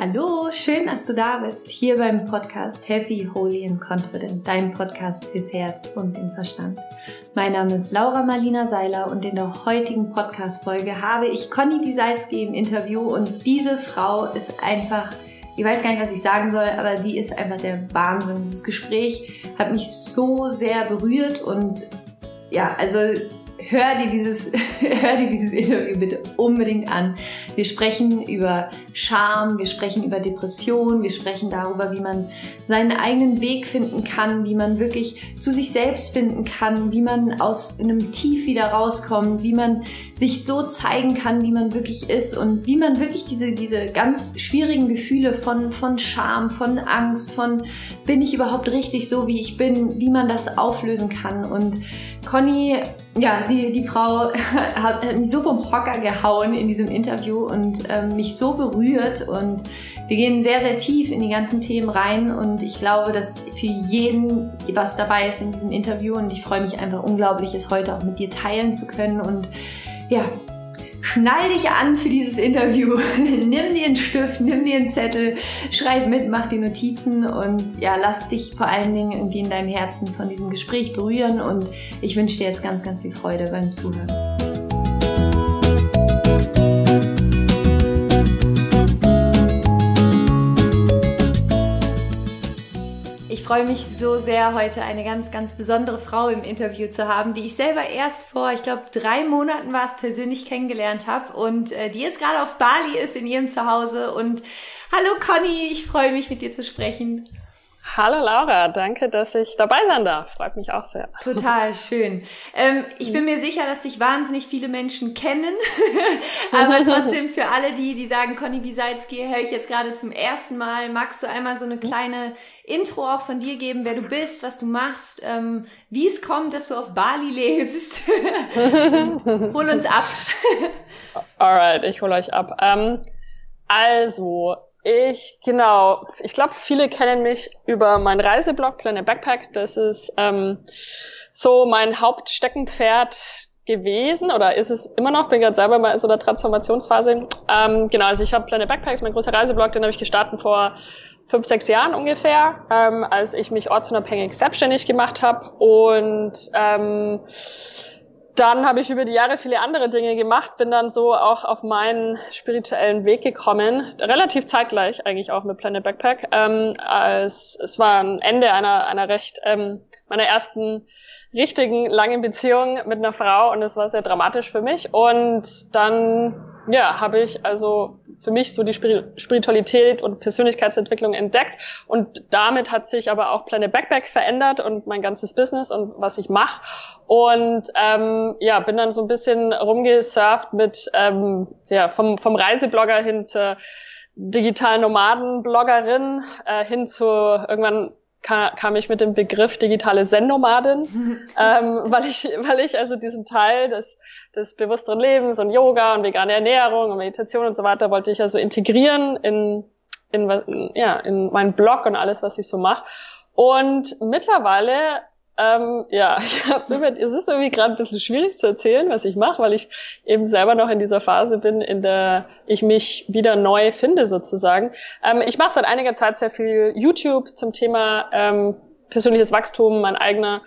Hallo, schön, dass du da bist, hier beim Podcast Happy, Holy and Confident, dein Podcast fürs Herz und den Verstand. Mein Name ist Laura Marlina Seiler und in der heutigen Podcast-Folge habe ich Conny Diesalski im Interview und diese Frau ist einfach ich weiß gar nicht, was ich sagen soll, aber die ist einfach der Wahnsinn. Dieses Gespräch hat mich so sehr berührt und ja, also hör dir dieses, hör dir dieses Interview bitte unbedingt an. Wir sprechen über Scham, wir sprechen über Depression, wir sprechen darüber, wie man seinen eigenen Weg finden kann, wie man wirklich zu sich selbst finden kann, wie man aus einem Tief wieder rauskommt, wie man sich so zeigen kann, wie man wirklich ist und wie man wirklich diese, diese ganz schwierigen Gefühle von, von Scham, von Angst, von bin ich überhaupt richtig so, wie ich bin, wie man das auflösen kann. Und Conny ja, die, die Frau hat, hat, mich so vom Hocker gehauen in diesem Interview und ähm, mich so berührt. Und wir gehen sehr, sehr tief in die ganzen Themen rein. Und ich glaube, dass für jeden was dabei ist in diesem Interview. Und ich freue mich einfach unglaublich, es heute auch mit dir teilen zu können. Und ja, Schnall dich an für dieses Interview. nimm dir einen Stift, nimm dir einen Zettel, schreib mit, mach dir Notizen und ja, lass dich vor allen Dingen irgendwie in deinem Herzen von diesem Gespräch berühren und ich wünsche dir jetzt ganz, ganz viel Freude beim Zuhören. Freue mich so sehr, heute eine ganz, ganz besondere Frau im Interview zu haben, die ich selber erst vor, ich glaube, drei Monaten war es, persönlich kennengelernt habe und äh, die jetzt gerade auf Bali ist in ihrem Zuhause. Und hallo Conny, ich freue mich mit dir zu sprechen. Hallo Laura, danke, dass ich dabei sein darf. Freut mich auch sehr. Total schön. Ähm, ich bin mir sicher, dass sich wahnsinnig viele Menschen kennen, aber trotzdem für alle die, die sagen, Conny Bisalski höre ich jetzt gerade zum ersten Mal, magst du einmal so eine kleine Intro auch von dir geben, wer du bist, was du machst, ähm, wie es kommt, dass du auf Bali lebst. hol uns ab. Alright, ich hole euch ab. Ähm, also, ich, genau, ich glaube, viele kennen mich über meinen Reiseblog Planet Backpack. Das ist ähm, so mein Hauptsteckenpferd gewesen oder ist es immer noch, bin gerade selber mal in so einer Transformationsphase. Ähm, genau, also ich habe Planet Backpacks, mein großer Reiseblog, den habe ich gestartet vor fünf, sechs Jahren ungefähr, ähm, als ich mich ortsunabhängig selbstständig gemacht habe und ähm, dann habe ich über die Jahre viele andere Dinge gemacht, bin dann so auch auf meinen spirituellen Weg gekommen, relativ zeitgleich eigentlich auch mit Planet Backpack. Ähm, als, es war ein Ende einer, einer recht ähm, meiner ersten richtigen langen Beziehung mit einer Frau und es war sehr dramatisch für mich. Und dann ja, habe ich also für mich so die Spiritualität und Persönlichkeitsentwicklung entdeckt und damit hat sich aber auch Planet Backpack verändert und mein ganzes Business und was ich mache und ähm, ja, bin dann so ein bisschen rumgesurft mit ähm, ja vom vom Reiseblogger hin zur digitalen Nomadenbloggerin äh, hin zu irgendwann kam, kam ich mit dem Begriff digitale Zen-Nomadin, ähm, weil ich, weil ich also diesen Teil des, des bewussteren Lebens und Yoga und vegane Ernährung und Meditation und so weiter wollte ich also integrieren in, in, ja, in meinen Blog und alles, was ich so mache. Und mittlerweile ähm, ja, ich hab, es ist irgendwie gerade ein bisschen schwierig zu erzählen, was ich mache, weil ich eben selber noch in dieser Phase bin, in der ich mich wieder neu finde sozusagen. Ähm, ich mache seit einiger Zeit sehr viel YouTube zum Thema ähm, persönliches Wachstum, mein eigener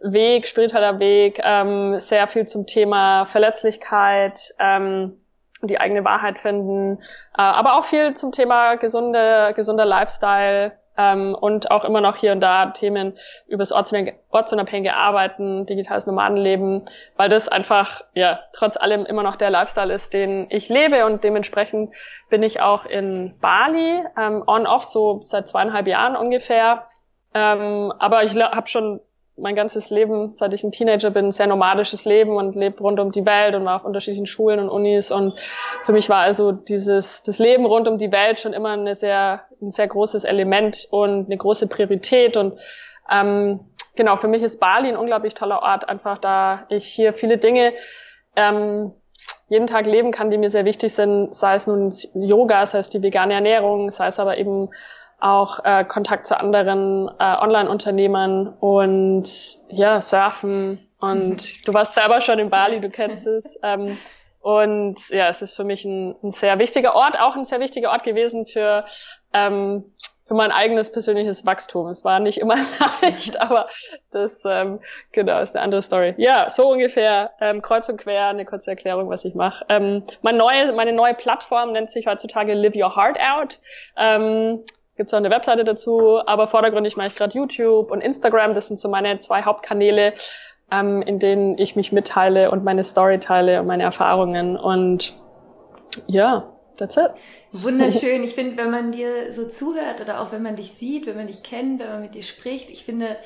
Weg, spiritueller Weg, ähm, sehr viel zum Thema Verletzlichkeit, ähm, die eigene Wahrheit finden, äh, aber auch viel zum Thema gesunde, gesunder Lifestyle, ähm, und auch immer noch hier und da Themen übers ortsunabhängige Arbeiten, digitales Nomadenleben, weil das einfach ja trotz allem immer noch der Lifestyle ist, den ich lebe und dementsprechend bin ich auch in Bali ähm, on-off so seit zweieinhalb Jahren ungefähr. Ähm, aber ich habe schon mein ganzes Leben, seit ich ein Teenager bin, sehr nomadisches Leben und lebe rund um die Welt und war auf unterschiedlichen Schulen und Unis. Und für mich war also dieses das Leben rund um die Welt schon immer eine sehr, ein sehr großes Element und eine große Priorität. Und ähm, genau, für mich ist Bali ein unglaublich toller Ort, einfach da ich hier viele Dinge ähm, jeden Tag leben kann, die mir sehr wichtig sind, sei es nun Yoga, sei es die vegane Ernährung, sei es aber eben auch äh, Kontakt zu anderen äh, Online-Unternehmern und ja, surfen. Und du warst selber schon in Bali, du kennst es. Ähm, Und ja, es ist für mich ein, ein sehr wichtiger Ort, auch ein sehr wichtiger Ort gewesen für ähm, für mein eigenes persönliches Wachstum. Es war nicht immer leicht, aber das ähm, genau ist eine andere Story. Ja, so ungefähr ähm, kreuz und quer eine kurze Erklärung, was ich mache. Ähm, meine neue meine neue Plattform nennt sich heutzutage Live Your Heart Out. Ähm, Gibt auch eine Webseite dazu, aber vordergründig mache ich gerade YouTube und Instagram. Das sind so meine zwei Hauptkanäle, ähm, in denen ich mich mitteile und meine Story teile und meine Erfahrungen. Und ja, That's it. Wunderschön. Ich finde, wenn man dir so zuhört oder auch wenn man dich sieht, wenn man dich kennt, wenn man mit dir spricht, ich finde,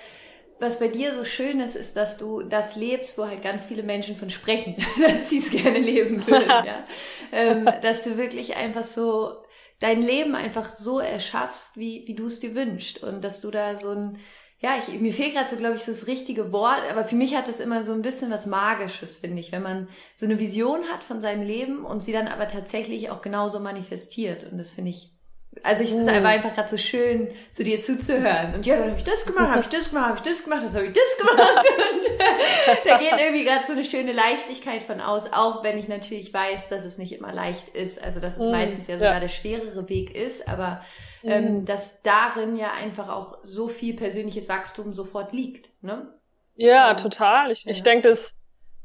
was bei dir so schön ist, ist, dass du das lebst, wo halt ganz viele Menschen von sprechen, dass sie es gerne leben würden. ja? ähm, dass du wirklich einfach so dein Leben einfach so erschaffst, wie, wie du es dir wünschst. Und dass du da so ein ja, ich, mir fehlt gerade so, glaube ich, so das richtige Wort, aber für mich hat das immer so ein bisschen was Magisches, finde ich, wenn man so eine Vision hat von seinem Leben und sie dann aber tatsächlich auch genauso manifestiert. Und das finde ich also ich, es ist mm. einfach gerade so schön, so dir zuzuhören. Und ja, dann habe ich das gemacht, habe ich das gemacht, habe ich das gemacht, das habe ich das gemacht. Und da geht irgendwie gerade so eine schöne Leichtigkeit von aus, auch wenn ich natürlich weiß, dass es nicht immer leicht ist. Also dass es mm, meistens ja sogar ja. der schwerere Weg ist, aber ähm, mm. dass darin ja einfach auch so viel persönliches Wachstum sofort liegt. Ne? Ja, total. Ich, ja. ich denke, dass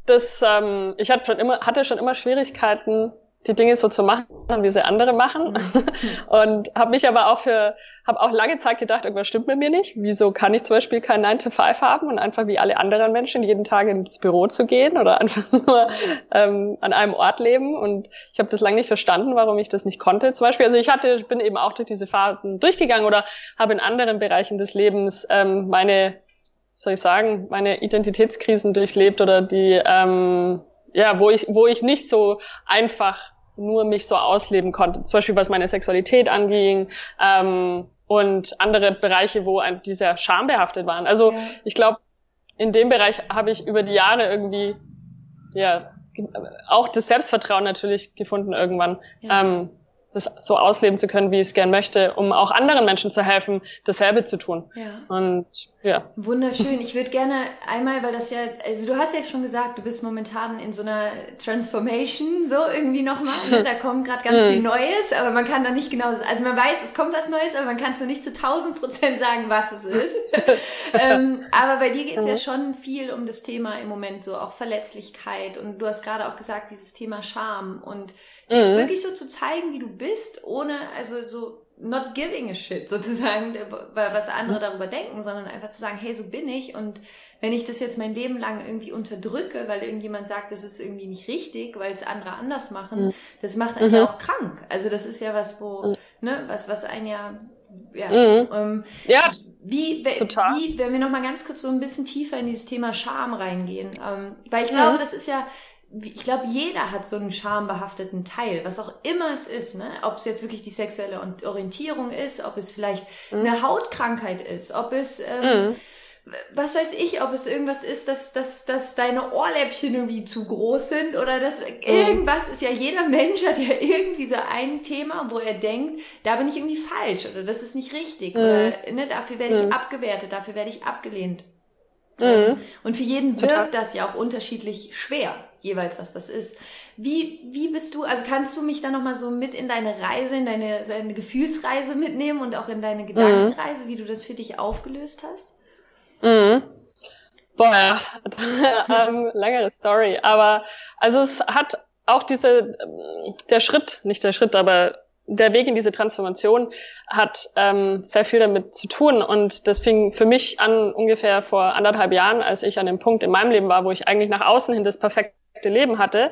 das, ähm, ich hatte schon immer, hatte schon immer Schwierigkeiten, die Dinge so zu machen, wie sie andere machen. Mhm. Und habe mich aber auch für, habe auch lange Zeit gedacht, irgendwas stimmt mit mir nicht. Wieso kann ich zum Beispiel kein 9 to 5 haben und einfach wie alle anderen Menschen jeden Tag ins Büro zu gehen oder einfach nur ähm, an einem Ort leben? Und ich habe das lange nicht verstanden, warum ich das nicht konnte. Zum Beispiel, also ich hatte, bin eben auch durch diese Fahrten durchgegangen oder habe in anderen Bereichen des Lebens ähm, meine, soll ich sagen, meine Identitätskrisen durchlebt oder die ähm, ja, wo ich, wo ich nicht so einfach nur mich so ausleben konnte. Zum Beispiel was meine Sexualität anging ähm, und andere Bereiche, wo die sehr schambehaftet waren. Also ja. ich glaube, in dem Bereich habe ich über die Jahre irgendwie ja auch das Selbstvertrauen natürlich gefunden irgendwann. Ja. Ähm, das so ausleben zu können, wie ich es gern möchte, um auch anderen Menschen zu helfen, dasselbe zu tun. Ja. Und ja. Wunderschön. Ich würde gerne einmal, weil das ja, also du hast ja schon gesagt, du bist momentan in so einer Transformation, so irgendwie nochmal. Ne? Da kommt gerade ganz viel Neues, aber man kann da nicht genau, also man weiß, es kommt was Neues, aber man kann es noch nicht zu 1000 Prozent sagen, was es ist. ähm, aber bei dir geht es ja schon viel um das Thema im Moment, so auch Verletzlichkeit und du hast gerade auch gesagt, dieses Thema Scham und dich mhm. wirklich so zu zeigen, wie du bist, ohne, also so not giving a shit sozusagen, was andere darüber denken, sondern einfach zu sagen, hey, so bin ich und wenn ich das jetzt mein Leben lang irgendwie unterdrücke, weil irgendjemand sagt, das ist irgendwie nicht richtig, weil es andere anders machen, mhm. das macht einen mhm. ja auch krank. Also das ist ja was, wo, mhm. ne, was, was ein ja, ja, mhm. ähm, ja wie, total. wie, wenn wir noch mal ganz kurz so ein bisschen tiefer in dieses Thema Scham reingehen, ähm, weil ich glaube, das ist ja ich glaube, jeder hat so einen schambehafteten Teil, was auch immer es ist, ne? Ob es jetzt wirklich die sexuelle Orientierung ist, ob es vielleicht mhm. eine Hautkrankheit ist, ob es ähm, mhm. was weiß ich, ob es irgendwas ist, dass, dass, dass deine Ohrläppchen irgendwie zu groß sind oder dass mhm. irgendwas ist ja, jeder Mensch hat ja irgendwie so ein Thema, wo er denkt, da bin ich irgendwie falsch oder das ist nicht richtig mhm. oder ne, dafür werde ich mhm. abgewertet, dafür werde ich abgelehnt. Mhm. Und für jeden wirkt das ja auch unterschiedlich schwer jeweils, was das ist. Wie, wie bist du, also kannst du mich da nochmal so mit in deine Reise, in deine, deine Gefühlsreise mitnehmen und auch in deine Gedankenreise, mhm. wie du das für dich aufgelöst hast? Mhm. Boah, ähm, langere Story, aber also es hat auch diese, der Schritt, nicht der Schritt, aber der Weg in diese Transformation hat ähm, sehr viel damit zu tun. Und das fing für mich an ungefähr vor anderthalb Jahren, als ich an dem Punkt in meinem Leben war, wo ich eigentlich nach außen hin das perfekte Leben hatte.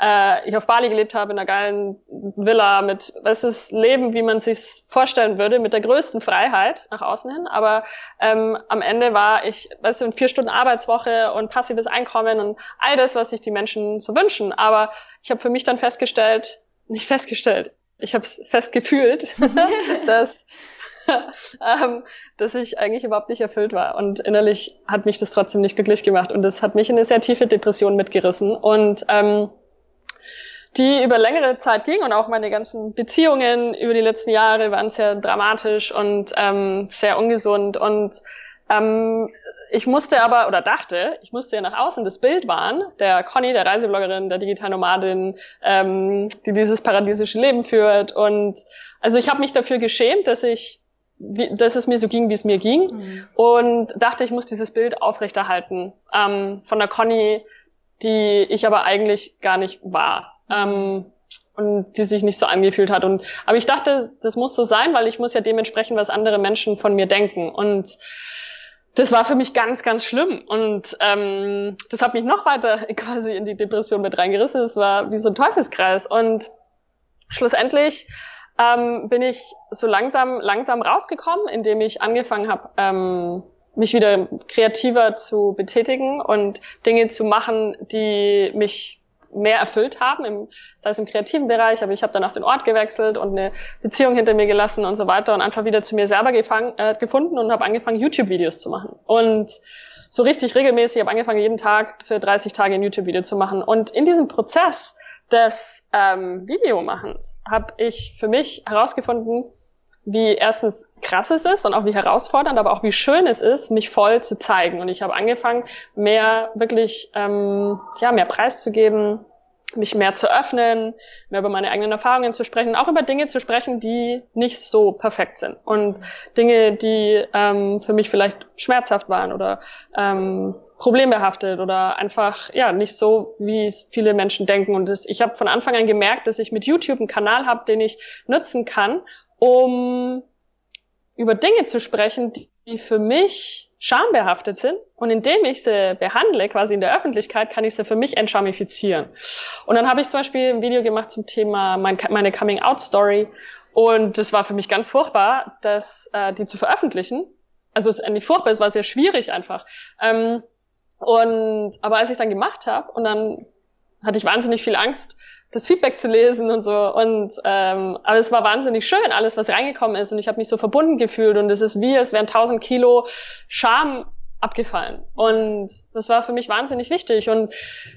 Äh, ich auf Bali gelebt habe, in einer geilen Villa mit, was ist Leben, wie man sich vorstellen würde, mit der größten Freiheit nach außen hin. Aber ähm, am Ende war ich, weißt du, vier Stunden Arbeitswoche und passives Einkommen und all das, was sich die Menschen so wünschen. Aber ich habe für mich dann festgestellt, nicht festgestellt, ich habe es fest gefühlt, dass ähm, dass ich eigentlich überhaupt nicht erfüllt war. Und innerlich hat mich das trotzdem nicht glücklich gemacht. Und das hat mich in eine sehr tiefe Depression mitgerissen. Und ähm, die über längere Zeit ging und auch meine ganzen Beziehungen über die letzten Jahre waren sehr dramatisch und ähm, sehr ungesund. Und Ähm, ich musste aber, oder dachte, ich musste ja nach außen das Bild wahren, der Conny, der Reisebloggerin, der Digitalnomadin, ähm, die dieses paradiesische Leben führt. Und also ich habe mich dafür geschämt, dass ich wie, dass es mir so ging, wie es mir ging. Mhm. Und dachte, ich muss dieses Bild aufrechterhalten ähm, von der Conny, die ich aber eigentlich gar nicht war. Ähm, und die sich nicht so angefühlt hat. Und aber ich dachte, das muss so sein, weil ich muss ja dementsprechend, was andere Menschen von mir denken. Und das war für mich ganz, ganz schlimm. Und ähm, das hat mich noch weiter quasi in die Depression mit reingerissen. Es war wie so ein Teufelskreis. Und schlussendlich ähm, bin ich so langsam, langsam rausgekommen, indem ich angefangen habe, ähm, mich wieder kreativer zu betätigen und Dinge zu machen, die mich mehr erfüllt haben, im, sei es im kreativen Bereich, aber ich habe dann auch den Ort gewechselt und eine Beziehung hinter mir gelassen und so weiter und einfach wieder zu mir selber gefang, äh, gefunden und habe angefangen, YouTube-Videos zu machen. Und so richtig regelmäßig, habe angefangen, jeden Tag für 30 Tage ein YouTube-Video zu machen. Und in diesem Prozess des ähm, Videomachens habe ich für mich herausgefunden, wie erstens krass es ist und auch wie herausfordernd, aber auch wie schön es ist, mich voll zu zeigen. Und ich habe angefangen, mehr wirklich, ähm, ja, mehr preiszugeben, mich mehr zu öffnen, mehr über meine eigenen Erfahrungen zu sprechen, auch über Dinge zu sprechen, die nicht so perfekt sind und Dinge, die ähm, für mich vielleicht schmerzhaft waren oder ähm, problembehaftet oder einfach ja nicht so, wie es viele Menschen denken. Und das, ich habe von Anfang an gemerkt, dass ich mit YouTube einen Kanal habe, den ich nutzen kann, um über Dinge zu sprechen, die, für mich schambehaftet sind. Und indem ich sie behandle, quasi in der Öffentlichkeit, kann ich sie für mich entschamifizieren. Und dann habe ich zum Beispiel ein Video gemacht zum Thema mein, meine Coming-out-Story. Und das war für mich ganz furchtbar, das, äh, die zu veröffentlichen. Also es ist nicht furchtbar, es war sehr schwierig einfach. Ähm, und aber als ich dann gemacht habe und dann hatte ich wahnsinnig viel Angst, das Feedback zu lesen und so. Und ähm, aber es war wahnsinnig schön, alles, was reingekommen ist. Und ich habe mich so verbunden gefühlt. Und es ist wie, es wären tausend Kilo Scham abgefallen. Und das war für mich wahnsinnig wichtig. Und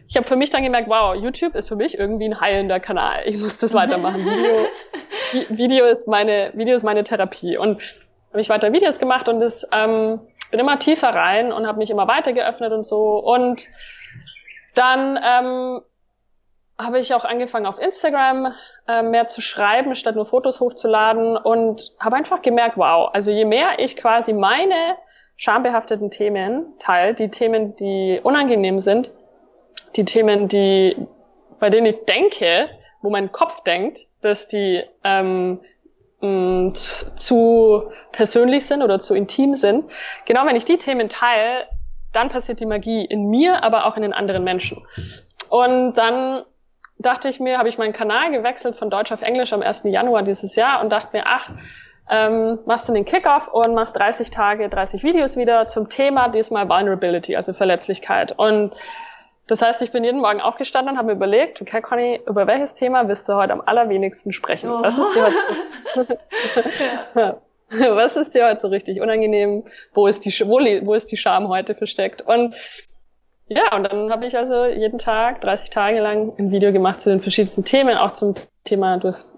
ich habe für mich dann gemerkt, wow, YouTube ist für mich irgendwie ein heilender Kanal. Ich muss das weitermachen. Video, Video ist meine, Video ist meine Therapie. Und habe ich weiter Videos gemacht und das ähm, bin immer tiefer rein und habe mich immer weiter geöffnet und so. Und dann ähm, habe ich auch angefangen auf Instagram äh, mehr zu schreiben, statt nur Fotos hochzuladen und habe einfach gemerkt, wow, also je mehr ich quasi meine schambehafteten Themen teile, die Themen, die unangenehm sind, die Themen, die bei denen ich denke, wo mein Kopf denkt, dass die ähm, mh, zu persönlich sind oder zu intim sind. Genau wenn ich die Themen teile, dann passiert die Magie in mir, aber auch in den anderen Menschen. Und dann dachte ich mir, habe ich meinen Kanal gewechselt von Deutsch auf Englisch am 1. Januar dieses Jahr und dachte mir, ach, ähm, machst du den Kickoff und machst 30 Tage, 30 Videos wieder zum Thema diesmal Vulnerability, also Verletzlichkeit. Und das heißt, ich bin jeden Morgen aufgestanden und habe mir überlegt, okay, Conny, über welches Thema willst du heute am allerwenigsten sprechen? Oh. Was ist dir heute so, was ist dir heute so richtig unangenehm? Wo ist die, wo, wo ist die Scham heute versteckt? Und ja, und dann habe ich also jeden Tag, 30 Tage lang, ein Video gemacht zu den verschiedensten Themen, auch zum Thema, du hast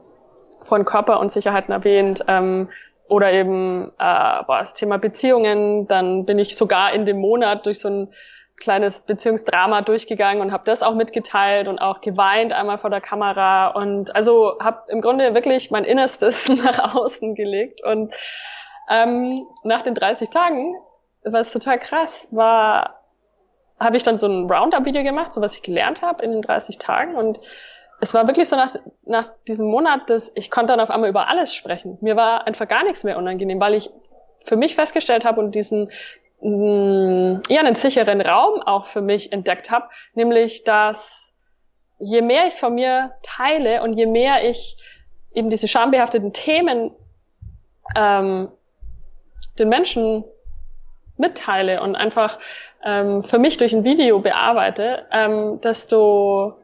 von Körperunsicherheiten erwähnt, ähm, oder eben äh, boah, das Thema Beziehungen. Dann bin ich sogar in dem Monat durch so ein kleines Beziehungsdrama durchgegangen und habe das auch mitgeteilt und auch geweint einmal vor der Kamera und also habe im Grunde wirklich mein Innerstes nach außen gelegt und ähm, nach den 30 Tagen, was total krass war, habe ich dann so ein Roundup-Video gemacht, so was ich gelernt habe in den 30 Tagen und es war wirklich so nach, nach diesem Monat, dass ich konnte dann auf einmal über alles sprechen. Mir war einfach gar nichts mehr unangenehm, weil ich für mich festgestellt habe und diesen mh, ja, einen sicheren Raum auch für mich entdeckt habe, nämlich dass je mehr ich von mir teile und je mehr ich eben diese schambehafteten Themen ähm, den Menschen mitteile und einfach ähm, für mich durch ein Video bearbeite, ähm, desto,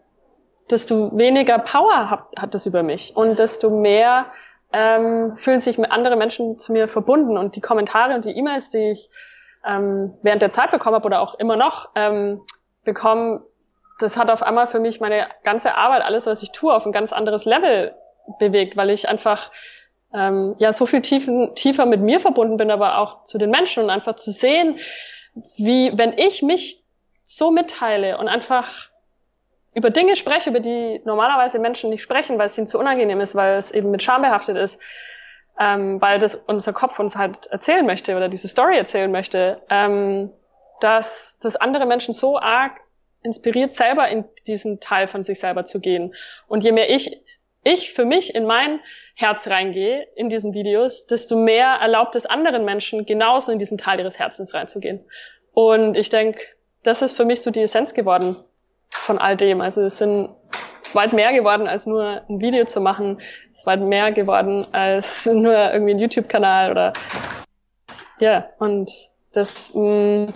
desto weniger Power hat, hat es über mich. Und desto mehr ähm, fühlen sich andere Menschen zu mir verbunden. Und die Kommentare und die E-Mails, die ich ähm, während der Zeit bekommen habe oder auch immer noch ähm, bekommen, das hat auf einmal für mich meine ganze Arbeit, alles, was ich tue, auf ein ganz anderes Level bewegt, weil ich einfach ähm, ja so viel tiefen, tiefer mit mir verbunden bin, aber auch zu den Menschen und einfach zu sehen, wie wenn ich mich so mitteile und einfach über Dinge spreche, über die normalerweise Menschen nicht sprechen, weil es ihnen zu unangenehm ist, weil es eben mit Scham behaftet ist, ähm, weil das unser Kopf uns halt erzählen möchte oder diese Story erzählen möchte, ähm, dass das andere Menschen so arg inspiriert, selber in diesen Teil von sich selber zu gehen. Und je mehr ich, ich für mich in mein Herz reingehe in diesen Videos, desto mehr erlaubt es anderen Menschen, genauso in diesen Teil ihres Herzens reinzugehen. Und ich denke, das ist für mich so die Essenz geworden von all dem. Also es sind es ist weit mehr geworden, als nur ein Video zu machen. Es ist weit mehr geworden, als nur irgendwie ein YouTube-Kanal oder ja, und das mh, mm,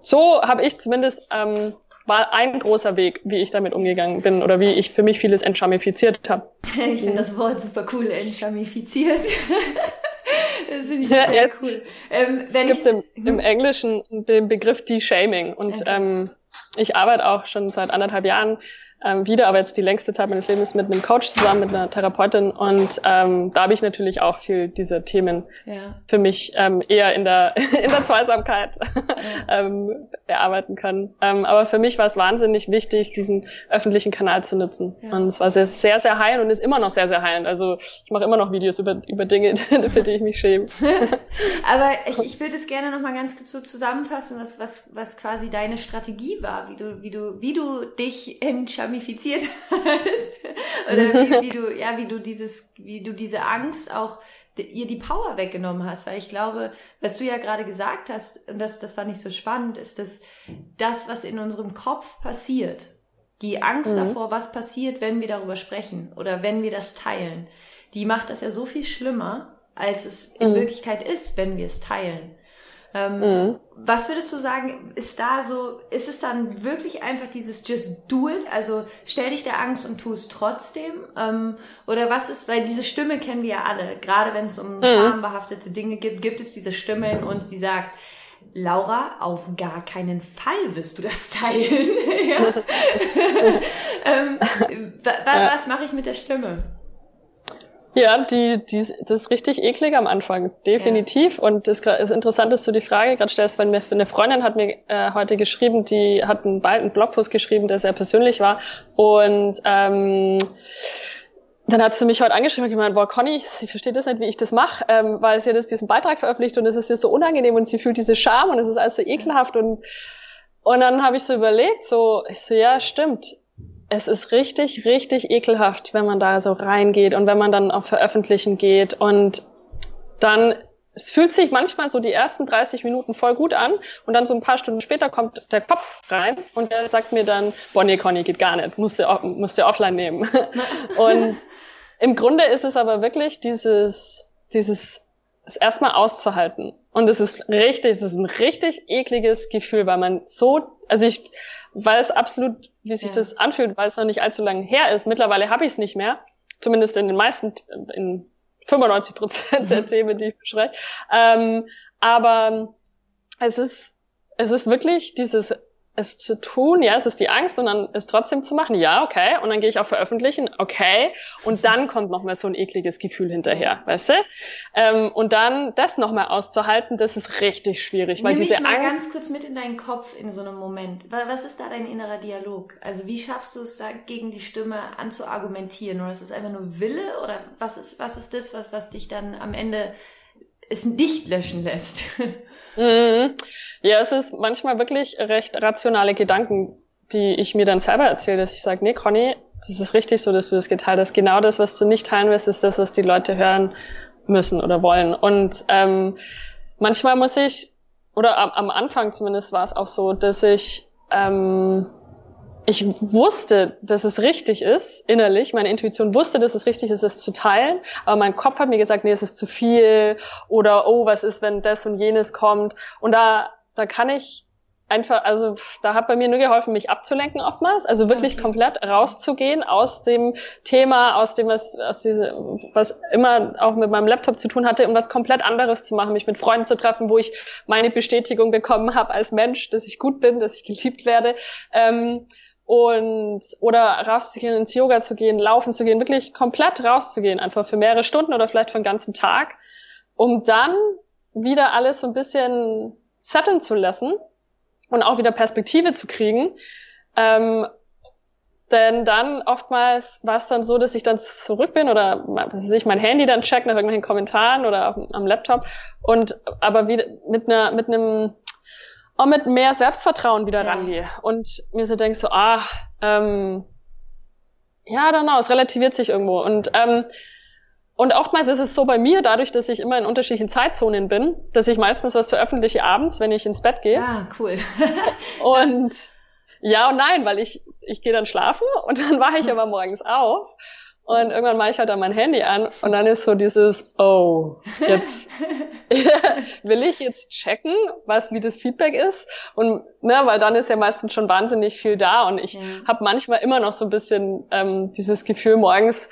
so habe ich zumindest ähm, war ein großer Weg, wie ich damit umgegangen bin oder wie ich für mich vieles entschamifiziert habe. ich finde das Wort super cool, entschamifiziert. das finde ich sehr ja, cool. Ähm, es gibt ich, im, im, Englischen den Begriff De-Shaming und okay. ähm, ich arbeite auch schon seit anderthalb Jahren ähm, wieder, aber jetzt die längste Zeit meines Lebens mit einem Coach zusammen, mit einer Therapeutin und ähm, da habe ich natürlich auch viel diese Themen ja. für mich ähm, eher in der in der Zweisamkeit ja. ähm, bearbeiten können. Ähm, aber für mich war es wahnsinnig wichtig, diesen öffentlichen Kanal zu nutzen ja. und es war sehr sehr sehr heilend und ist immer noch sehr sehr heilend. Also ich mache immer noch Videos über über Dinge, für die ich mich schäme. aber ich, ich würde es gerne noch mal ganz kurz so zusammenfassen, was was was quasi deine Strategie war, wie du wie du wie du dich in ramifiziert hast oder wie, wie, du ja wie du dieses wie du diese Angst auch ihr die Power weggenommen hast, weil ich glaube, was du ja gerade gesagt hast und das das fand ich so spannend, ist dass das was in unserem Kopf passiert, die Angst mhm. davor, was passiert, wenn wir darüber sprechen oder wenn wir das teilen, die macht das ja so viel schlimmer, als es in mhm. Wirklichkeit ist, wenn wir es teilen. Ähm, mhm. Was würdest du sagen, ist da so, ist es dann wirklich einfach dieses just do it? Also stell dich der Angst und tu es trotzdem? Ähm, oder was ist, weil diese Stimme kennen wir ja alle, gerade wenn es um mhm. schambehaftete Dinge gibt, gibt es diese Stimme in uns, die sagt, Laura, auf gar keinen Fall wirst du das teilen. ähm, was mache ich mit der Stimme? Ja, die, die, das ist richtig eklig am Anfang, definitiv. Ja. Und das ist interessant, dass du die Frage gerade stellst, weil mir eine Freundin hat mir äh, heute geschrieben, die hat einen, einen Blogpost geschrieben, der sehr persönlich war. Und ähm, dann hat sie mich heute angeschrieben und gemeint, boah, Conny, sie versteht das nicht, wie ich das mache, ähm, weil sie jetzt diesen Beitrag veröffentlicht und es ist ihr so unangenehm und sie fühlt diese Scham und es ist alles so ekelhaft und und dann habe ich so überlegt, so, ich so, ja, stimmt es ist richtig, richtig ekelhaft, wenn man da so reingeht und wenn man dann auf Veröffentlichen geht und dann es fühlt sich manchmal so die ersten 30 Minuten voll gut an und dann so ein paar Stunden später kommt der Kopf rein und der sagt mir dann, boah, nee, Conny, geht gar nicht, musst du, musst du offline nehmen. und im Grunde ist es aber wirklich dieses, dieses, es erstmal auszuhalten. Und es ist richtig, es ist ein richtig ekliges Gefühl, weil man so, also ich, weil es absolut, wie sich ja. das anfühlt, weil es noch nicht allzu lange her ist. Mittlerweile habe ich es nicht mehr, zumindest in den meisten, in 95 Prozent der. Themen, die ich beschreibe. Ähm, aber es ist, es ist wirklich dieses es zu tun, ja, es ist die Angst und dann es trotzdem zu machen, ja, okay, und dann gehe ich auf Veröffentlichen, okay, und dann kommt noch mal so ein ekliges Gefühl hinterher, weißt du? Ähm, und dann das noch mal auszuhalten, das ist richtig schwierig, weil Nimm diese mich mal Angst. ganz kurz mit in deinen Kopf in so einem Moment. Was ist da dein innerer Dialog? Also wie schaffst du es da gegen die Stimme anzuargumentieren? Oder ist es einfach nur Wille? Oder was ist was ist das, was was dich dann am Ende es nicht löschen lässt? Mhm. Ja, es ist manchmal wirklich recht rationale Gedanken, die ich mir dann selber erzähle, dass ich sage, nee, Conny, das ist richtig so, dass du das geteilt hast. Genau das, was du nicht teilen wirst, ist das, was die Leute hören müssen oder wollen. Und ähm, manchmal muss ich, oder am, am Anfang zumindest war es auch so, dass ich ähm, ich wusste, dass es richtig ist, innerlich. Meine Intuition wusste, dass es richtig ist, es zu teilen. Aber mein Kopf hat mir gesagt, nee, es ist zu viel. Oder, oh, was ist, wenn das und jenes kommt? Und da, da kann ich einfach, also da hat bei mir nur geholfen, mich abzulenken oftmals, also wirklich okay. komplett rauszugehen aus dem Thema, aus dem was, aus diese, was immer auch mit meinem Laptop zu tun hatte, um was komplett anderes zu machen, mich mit Freunden zu treffen, wo ich meine Bestätigung bekommen habe als Mensch, dass ich gut bin, dass ich geliebt werde. Ähm, und oder rauszugehen, ins Yoga zu gehen, laufen zu gehen, wirklich komplett rauszugehen, einfach für mehrere Stunden oder vielleicht für den ganzen Tag, um dann wieder alles so ein bisschen setteln zu lassen und auch wieder Perspektive zu kriegen. Ähm, denn dann oftmals war es dann so, dass ich dann zurück bin oder dass ich mein Handy dann check nach irgendwelchen Kommentaren oder am Laptop und aber wieder mit einer mit einem auch mit mehr Selbstvertrauen wieder ja. rangehe und mir so denk so ah ähm, ja genau es relativiert sich irgendwo und ähm, und oftmals ist es so bei mir, dadurch, dass ich immer in unterschiedlichen Zeitzonen bin, dass ich meistens was veröffentliche abends, wenn ich ins Bett gehe. Ah, cool. und ja und nein, weil ich, ich gehe dann schlafen und dann wache ich aber morgens auf und irgendwann mache ich halt dann mein Handy an und dann ist so dieses, oh, jetzt will ich jetzt checken, was wie das Feedback ist. Und ne, weil dann ist ja meistens schon wahnsinnig viel da und ich ja. habe manchmal immer noch so ein bisschen ähm, dieses Gefühl morgens,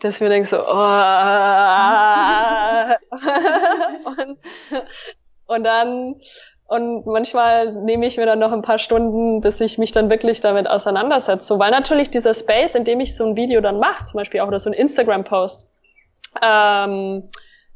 dass mir denke so, oh, und, und dann und manchmal nehme ich mir dann noch ein paar Stunden, bis ich mich dann wirklich damit auseinandersetze. Weil natürlich dieser Space, in dem ich so ein Video dann mache, zum Beispiel auch oder so ein Instagram-Post, ähm,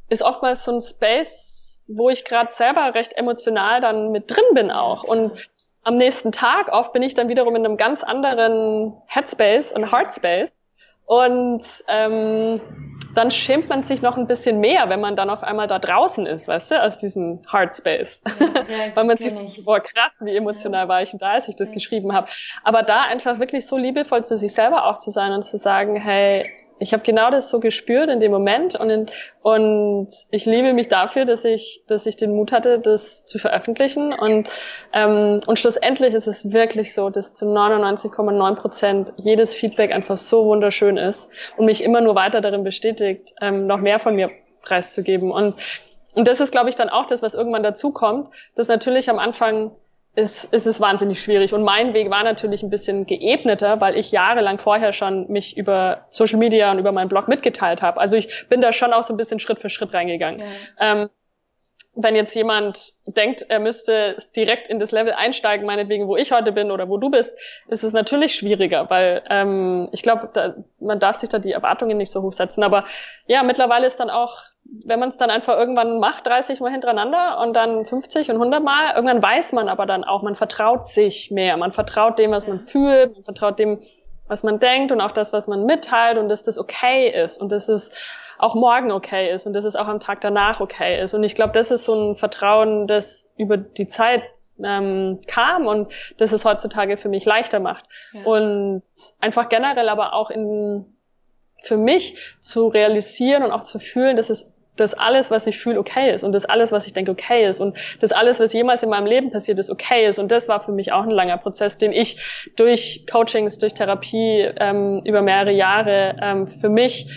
ist oftmals so ein Space, wo ich gerade selber recht emotional dann mit drin bin auch. Und am nächsten Tag oft bin ich dann wiederum in einem ganz anderen Headspace und Heartspace. Und ähm, dann schämt man sich noch ein bisschen mehr, wenn man dann auf einmal da draußen ist, weißt du, aus diesem Hard Space. Ja, Weil man sich, ich. boah, krass, wie emotional ja. war ich da, als ich das geschrieben habe. Aber da einfach wirklich so liebevoll zu sich selber auch zu sein und zu sagen, hey, ich habe genau das so gespürt in dem Moment und, in, und ich liebe mich dafür, dass ich, dass ich den Mut hatte, das zu veröffentlichen. Und ähm, und schlussendlich ist es wirklich so, dass zu 99,9 Prozent jedes Feedback einfach so wunderschön ist und mich immer nur weiter darin bestätigt, ähm, noch mehr von mir preiszugeben. Und und das ist, glaube ich, dann auch das, was irgendwann dazu kommt, dass natürlich am Anfang ist, ist es wahnsinnig schwierig. Und mein Weg war natürlich ein bisschen geebneter, weil ich jahrelang vorher schon mich über Social Media und über meinen Blog mitgeteilt habe. Also ich bin da schon auch so ein bisschen Schritt für Schritt reingegangen. Ja. Ähm, wenn jetzt jemand denkt, er müsste direkt in das Level einsteigen, meinetwegen, wo ich heute bin oder wo du bist, ist es natürlich schwieriger, weil ähm, ich glaube, man darf sich da die Erwartungen nicht so hoch setzen. Aber ja, mittlerweile ist dann auch wenn man es dann einfach irgendwann macht, 30 Mal hintereinander und dann 50 und 100 Mal, irgendwann weiß man aber dann auch, man vertraut sich mehr. Man vertraut dem, was man fühlt, man vertraut dem, was man denkt und auch das, was man mitteilt und dass das okay ist und dass es auch morgen okay ist und dass es auch am Tag danach okay ist. Und ich glaube, das ist so ein Vertrauen, das über die Zeit ähm, kam und das es heutzutage für mich leichter macht. Ja. Und einfach generell aber auch in für mich zu realisieren und auch zu fühlen, dass es dass alles, was ich fühle, okay ist und dass alles, was ich denke, okay ist und dass alles, was jemals in meinem Leben passiert ist, okay ist. Und das war für mich auch ein langer Prozess, den ich durch Coachings, durch Therapie ähm, über mehrere Jahre ähm, für mich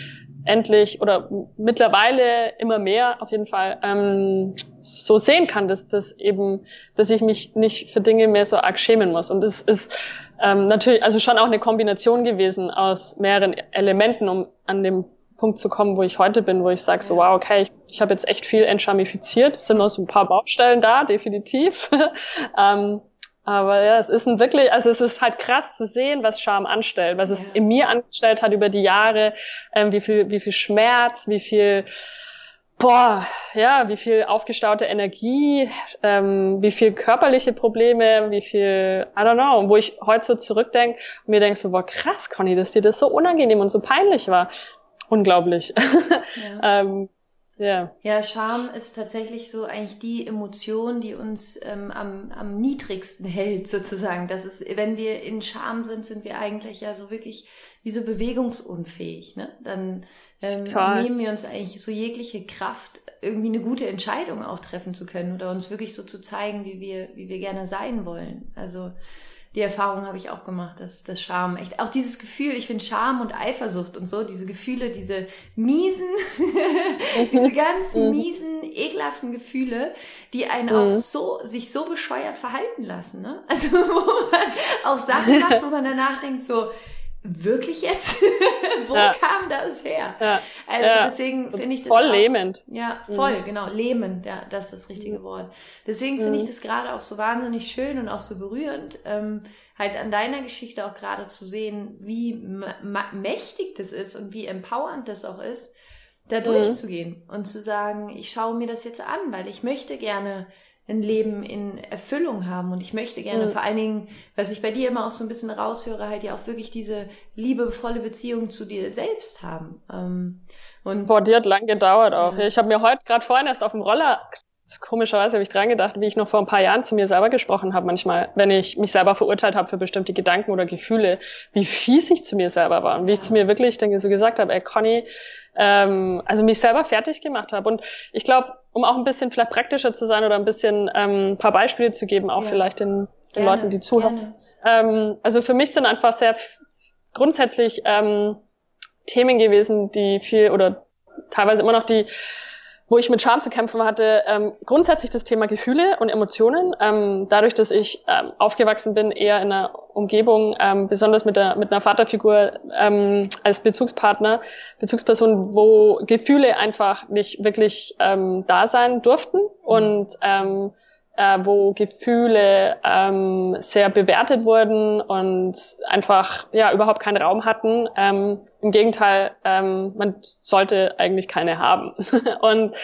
endlich oder mittlerweile immer mehr auf jeden Fall ähm, so sehen kann, dass, dass eben, dass ich mich nicht für Dinge mehr so arg schämen muss. Und es ist ähm, natürlich also schon auch eine Kombination gewesen aus mehreren Elementen, um an dem Punkt zu kommen, wo ich heute bin, wo ich sage so, wow, okay, ich, ich habe jetzt echt viel entschamifiziert. Es sind noch so ein paar Baustellen da, definitiv. ähm, aber ja, es ist ein wirklich, also es ist halt krass zu sehen, was Scham anstellt, was ja. es in mir angestellt hat über die Jahre, ähm, wie viel, wie viel Schmerz, wie viel, boah, ja, wie viel aufgestaute Energie, ähm, wie viel körperliche Probleme, wie viel, I don't know, wo ich heute so zurückdenke und mir denke so, boah, krass, Conny, dass dir das so unangenehm und so peinlich war unglaublich. Ja. ähm, ja. ja, Scham ist tatsächlich so eigentlich die Emotion, die uns ähm, am, am niedrigsten hält, sozusagen. Das ist, wenn wir in Scham sind, sind wir eigentlich ja so wirklich wie so bewegungsunfähig. Ne? Dann ähm, nehmen wir uns eigentlich so jegliche Kraft, irgendwie eine gute Entscheidung auch treffen zu können oder uns wirklich so zu zeigen, wie wir, wie wir gerne sein wollen. Also die Erfahrung habe ich auch gemacht, dass das Scham echt, auch dieses Gefühl, ich finde Scham und Eifersucht und so, diese Gefühle, diese miesen, diese ganz mhm. miesen, ekelhaften Gefühle, die einen auch mhm. so, sich so bescheuert verhalten lassen, ne? Also, wo man auch Sachen macht, wo man danach denkt so, wirklich jetzt? Wo ja. kam das her? Ja. Also ja. deswegen finde ich das voll auch, lähmend. Ja, voll, mhm. genau, lähmend, ja, das ist das richtige mhm. Wort. Deswegen finde ich mhm. das gerade auch so wahnsinnig schön und auch so berührend, ähm, halt an deiner Geschichte auch gerade zu sehen, wie mächtig das ist und wie empowernd das auch ist, da mhm. durchzugehen und zu sagen, ich schaue mir das jetzt an, weil ich möchte gerne ein Leben in Erfüllung haben. Und ich möchte gerne mhm. vor allen Dingen, was ich bei dir immer auch so ein bisschen raushöre, halt ja auch wirklich diese liebevolle Beziehung zu dir selbst haben. Ähm, und Boah, die hat lang gedauert auch. Ja. Ich habe mir heute gerade vorhin erst auf dem Roller, komischerweise habe ich dran gedacht, wie ich noch vor ein paar Jahren zu mir selber gesprochen habe, manchmal, wenn ich mich selber verurteilt habe für bestimmte Gedanken oder Gefühle, wie fies ich zu mir selber war und wie ich zu mir wirklich dann so gesagt habe, ey Conny, ähm, also mich selber fertig gemacht habe. Und ich glaube, um auch ein bisschen vielleicht praktischer zu sein oder ein bisschen ähm, ein paar Beispiele zu geben, auch ja. vielleicht den, den Leuten, die zuhören. Ähm, also für mich sind einfach sehr grundsätzlich ähm, Themen gewesen, die viel oder teilweise immer noch die wo ich mit Scham zu kämpfen hatte, ähm, grundsätzlich das Thema Gefühle und Emotionen. Ähm, dadurch, dass ich ähm, aufgewachsen bin, eher in einer Umgebung, ähm, besonders mit, der, mit einer Vaterfigur ähm, als Bezugspartner, Bezugsperson, wo Gefühle einfach nicht wirklich ähm, da sein durften und ähm, äh, wo Gefühle ähm, sehr bewertet wurden und einfach ja überhaupt keinen Raum hatten. Ähm, Im Gegenteil, ähm, man sollte eigentlich keine haben. und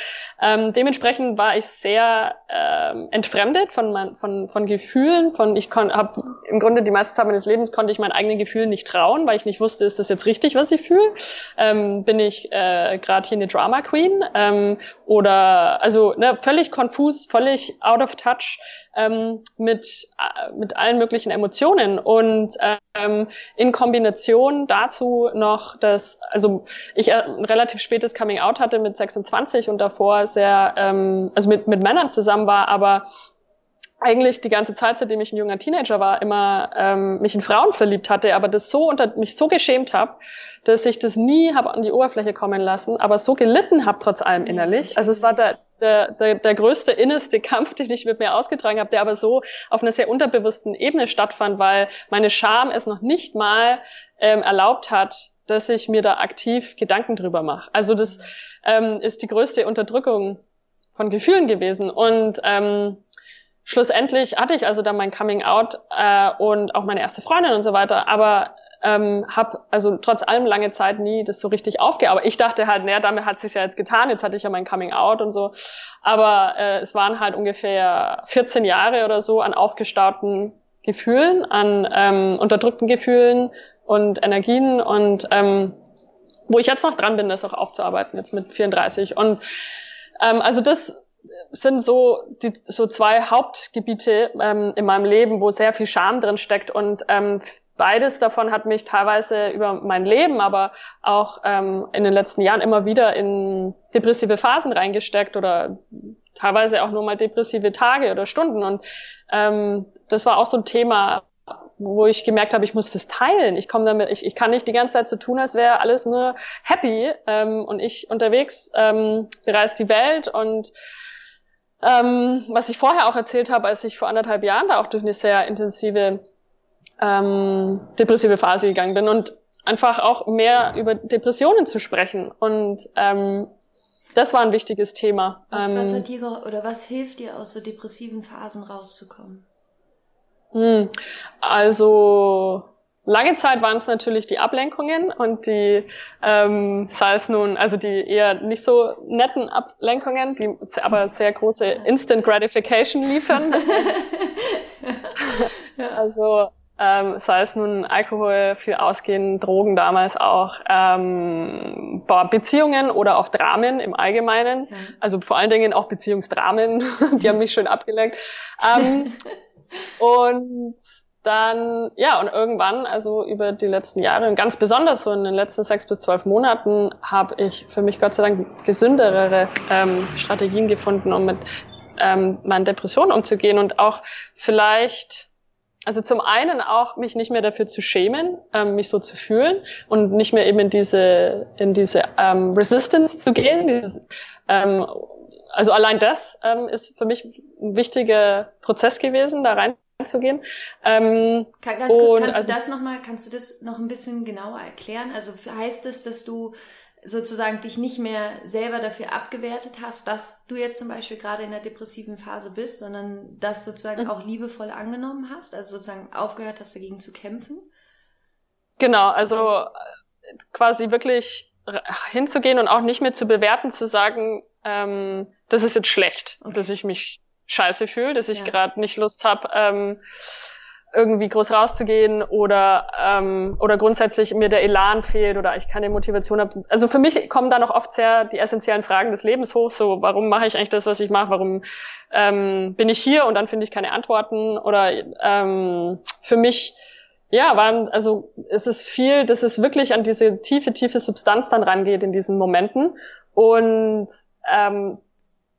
ähm, dementsprechend war ich sehr ähm, entfremdet von, mein, von, von Gefühlen. Von ich habe im Grunde die meiste Zeit meines Lebens konnte ich meinen eigenen Gefühlen nicht trauen, weil ich nicht wusste, ist das jetzt richtig, was ich fühle? Ähm, bin ich äh, gerade hier eine Drama Queen ähm, oder also ne, völlig konfus, völlig out of touch ähm, mit, äh, mit allen möglichen Emotionen und ähm, in Kombination dazu noch, dass, also ich äh, ein relativ spätes Coming Out hatte mit 26 und davor sehr, ähm, also mit, mit Männern zusammen war, aber eigentlich die ganze Zeit, seitdem ich ein junger Teenager war, immer ähm, mich in Frauen verliebt hatte, aber das so unter mich so geschämt habe, dass ich das nie habe an die Oberfläche kommen lassen, aber so gelitten habe trotz allem innerlich. Also es war der, der, der, der größte innerste Kampf, den ich mit mir ausgetragen habe, der aber so auf einer sehr unterbewussten Ebene stattfand, weil meine Scham es noch nicht mal ähm, erlaubt hat, dass ich mir da aktiv Gedanken drüber mache. Also das ähm, ist die größte Unterdrückung von Gefühlen gewesen. Und ähm, schlussendlich hatte ich also dann mein Coming Out äh, und auch meine erste Freundin und so weiter. Aber ähm, habe also trotz allem lange Zeit nie das so richtig aufgearbeitet. Ich dachte halt, naja, damit hat sich ja jetzt getan, jetzt hatte ich ja mein Coming Out und so. Aber äh, es waren halt ungefähr 14 Jahre oder so an aufgestauten Gefühlen, an ähm, unterdrückten Gefühlen und Energien und ähm, wo ich jetzt noch dran bin, das auch aufzuarbeiten, jetzt mit 34. Und ähm, also das sind so die so zwei Hauptgebiete ähm, in meinem Leben, wo sehr viel Scham drin steckt und ähm, beides davon hat mich teilweise über mein Leben, aber auch ähm, in den letzten Jahren immer wieder in depressive Phasen reingesteckt oder teilweise auch nur mal depressive Tage oder Stunden und ähm, das war auch so ein Thema, wo ich gemerkt habe, ich muss das teilen. Ich komme damit, ich, ich kann nicht die ganze Zeit so tun, als wäre alles nur happy ähm, und ich unterwegs ähm, bereist die Welt und ähm, was ich vorher auch erzählt habe, als ich vor anderthalb Jahren da auch durch eine sehr intensive ähm, depressive Phase gegangen bin und einfach auch mehr über Depressionen zu sprechen. Und ähm, das war ein wichtiges Thema. Was, was ähm, hat dir oder was hilft dir aus so depressiven Phasen rauszukommen? Hm, also Lange Zeit waren es natürlich die Ablenkungen und die, ähm, sei es nun, also die eher nicht so netten Ablenkungen, die aber sehr große Instant Gratification liefern. also ähm, sei es nun Alkohol, viel Ausgehen, Drogen damals auch, ähm, Beziehungen oder auch Dramen im Allgemeinen. Ja. Also vor allen Dingen auch Beziehungsdramen, die haben mich schön abgelenkt. Ähm, und dann, ja, und irgendwann, also über die letzten Jahre und ganz besonders so in den letzten sechs bis zwölf Monaten, habe ich für mich Gott sei Dank gesünderere ähm, Strategien gefunden, um mit ähm, meinen Depressionen umzugehen und auch vielleicht, also zum einen auch mich nicht mehr dafür zu schämen, ähm, mich so zu fühlen und nicht mehr eben in diese, in diese ähm, Resistance zu gehen, dieses, ähm, also allein das ähm, ist für mich ein wichtiger Prozess gewesen, da rein reinzugehen. Ähm, Kann, ganz kurz, kannst also, du das noch mal, kannst du das noch ein bisschen genauer erklären? Also heißt es, dass du sozusagen dich nicht mehr selber dafür abgewertet hast, dass du jetzt zum Beispiel gerade in der depressiven Phase bist, sondern das sozusagen mhm. auch liebevoll angenommen hast, also sozusagen aufgehört hast, dagegen zu kämpfen? Genau, also quasi wirklich hinzugehen und auch nicht mehr zu bewerten, zu sagen, ähm, das ist jetzt schlecht, okay. dass ich mich scheiße fühle, dass ich ja. gerade nicht Lust habe, ähm, irgendwie groß rauszugehen oder ähm, oder grundsätzlich mir der Elan fehlt oder ich keine Motivation habe. Also für mich kommen da noch oft sehr die essentiellen Fragen des Lebens hoch. So, warum mache ich eigentlich das, was ich mache? Warum ähm, bin ich hier und dann finde ich keine Antworten? Oder ähm, für mich ja, waren, also es ist viel, dass es wirklich an diese tiefe, tiefe Substanz dann rangeht in diesen Momenten und ähm,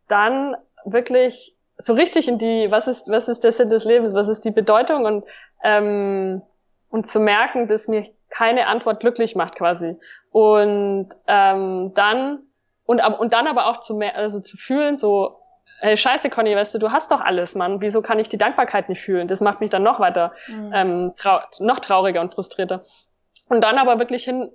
dann wirklich so richtig in die, was ist, was ist der Sinn des Lebens, was ist die Bedeutung und, ähm, und zu merken, dass mir keine Antwort glücklich macht quasi. Und ähm, dann, und, und dann aber auch zu mehr, also zu fühlen, so, hey, scheiße, Conny, weißt du, du hast doch alles, Mann. Wieso kann ich die Dankbarkeit nicht fühlen? Das macht mich dann noch weiter, mhm. ähm, trau noch trauriger und frustrierter. Und dann aber wirklich hin,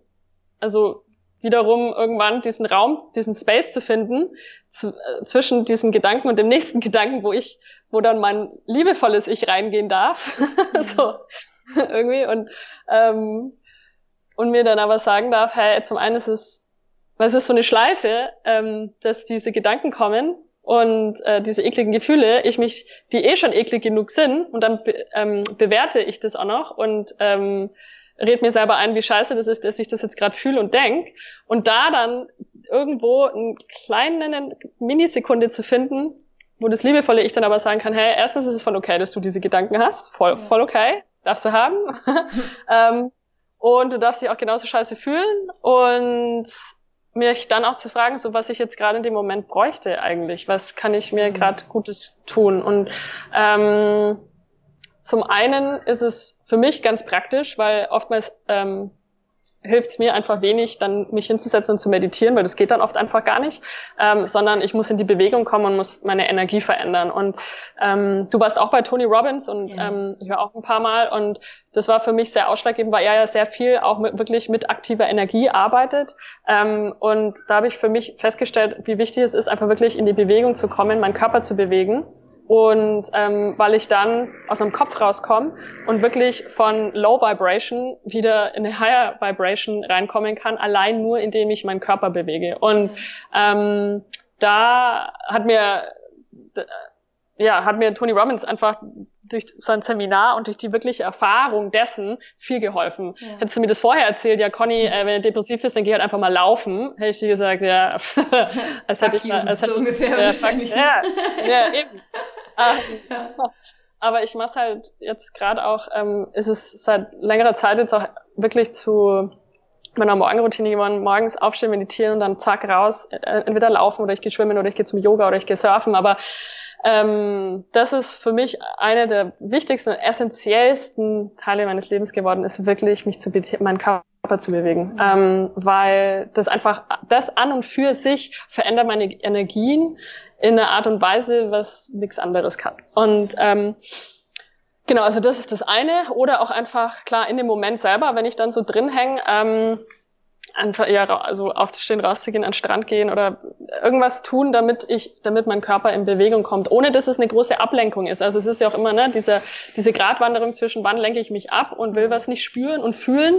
also wiederum irgendwann diesen Raum, diesen Space zu finden äh, zwischen diesen Gedanken und dem nächsten Gedanken, wo ich, wo dann mein liebevolles Ich reingehen darf, mhm. so irgendwie und ähm, und mir dann aber sagen darf, hey, zum einen ist es, weil es ist so eine Schleife, ähm, dass diese Gedanken kommen und äh, diese ekligen Gefühle, ich mich, die eh schon eklig genug sind, und dann be ähm, bewerte ich das auch noch und ähm, red mir selber ein, wie scheiße das ist, dass ich das jetzt gerade fühle und denk. Und da dann irgendwo eine kleine Minisekunde zu finden, wo das liebevolle Ich dann aber sagen kann, hey, erstens ist es voll okay, dass du diese Gedanken hast, voll, voll okay, darfst du haben. ähm, und du darfst dich auch genauso scheiße fühlen und mich dann auch zu fragen, so was ich jetzt gerade in dem Moment bräuchte eigentlich, was kann ich mir mhm. gerade Gutes tun und ähm, zum einen ist es für mich ganz praktisch, weil oftmals ähm, hilft es mir einfach wenig, dann mich hinzusetzen und zu meditieren, weil das geht dann oft einfach gar nicht, ähm, sondern ich muss in die Bewegung kommen und muss meine Energie verändern. Und ähm, du warst auch bei Tony Robbins und ja. ähm, ich war auch ein paar Mal und das war für mich sehr ausschlaggebend, weil er ja sehr viel auch mit, wirklich mit aktiver Energie arbeitet. Ähm, und da habe ich für mich festgestellt, wie wichtig es ist, einfach wirklich in die Bewegung zu kommen, meinen Körper zu bewegen und ähm, weil ich dann aus dem Kopf rauskomme und wirklich von Low Vibration wieder in eine Higher Vibration reinkommen kann, allein nur indem ich meinen Körper bewege. Und ähm, da hat mir ja hat mir Tony Robbins einfach durch sein Seminar und durch die wirkliche Erfahrung dessen viel geholfen. Ja. Hättest du mir das vorher erzählt, ja, Conny, äh, wenn du depressiv bist, dann geh halt einfach mal laufen, hätte ich dir gesagt, ja, als hätte ich, als hätte so ungefähr ja, wahrscheinlich ja, ja, eben. Aber ich mache halt jetzt gerade auch, ähm, ist es seit längerer Zeit jetzt auch wirklich zu meiner Morgenroutine geworden, morgens aufstehen, meditieren und dann zack raus, äh, entweder laufen oder ich gehe schwimmen oder ich gehe zum Yoga oder ich gehe surfen, aber ähm, das ist für mich eine der wichtigsten essentiellsten Teile meines Lebens geworden, ist wirklich mich zu meinen Körper zu bewegen, mhm. ähm, weil das einfach das an und für sich verändert meine Energien in einer Art und Weise, was nichts anderes kann. Und ähm, Genau, also das ist das eine. Oder auch einfach, klar, in dem Moment selber, wenn ich dann so drin hänge, ähm, einfach ja also aufzustehen, rauszugehen, an den Strand gehen oder irgendwas tun, damit ich, damit mein Körper in Bewegung kommt, ohne dass es eine große Ablenkung ist. Also es ist ja auch immer ne, diese diese Gratwanderung zwischen wann lenke ich mich ab und will was nicht spüren und fühlen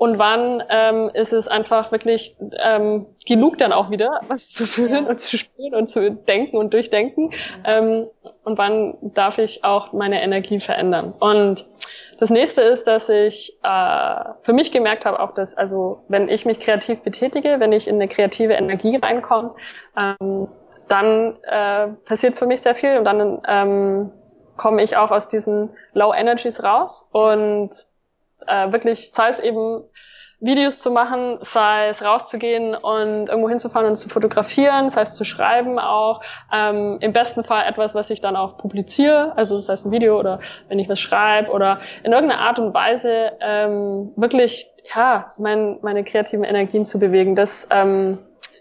und wann ähm, ist es einfach wirklich ähm, genug dann auch wieder, was zu fühlen und zu spüren und zu denken und durchdenken? Ähm, und wann darf ich auch meine Energie verändern? Und das nächste ist, dass ich äh, für mich gemerkt habe, auch dass, also wenn ich mich kreativ betätige, wenn ich in eine kreative Energie reinkomme, ähm, dann äh, passiert für mich sehr viel und dann ähm, komme ich auch aus diesen Low Energies raus und äh, wirklich, sei es eben Videos zu machen, sei es rauszugehen und irgendwo hinzufahren und zu fotografieren, sei es zu schreiben auch. Ähm, Im besten Fall etwas, was ich dann auch publiziere, also sei es ein Video oder wenn ich was schreibe oder in irgendeiner Art und Weise ähm, wirklich ja mein, meine kreativen Energien zu bewegen. Das ähm,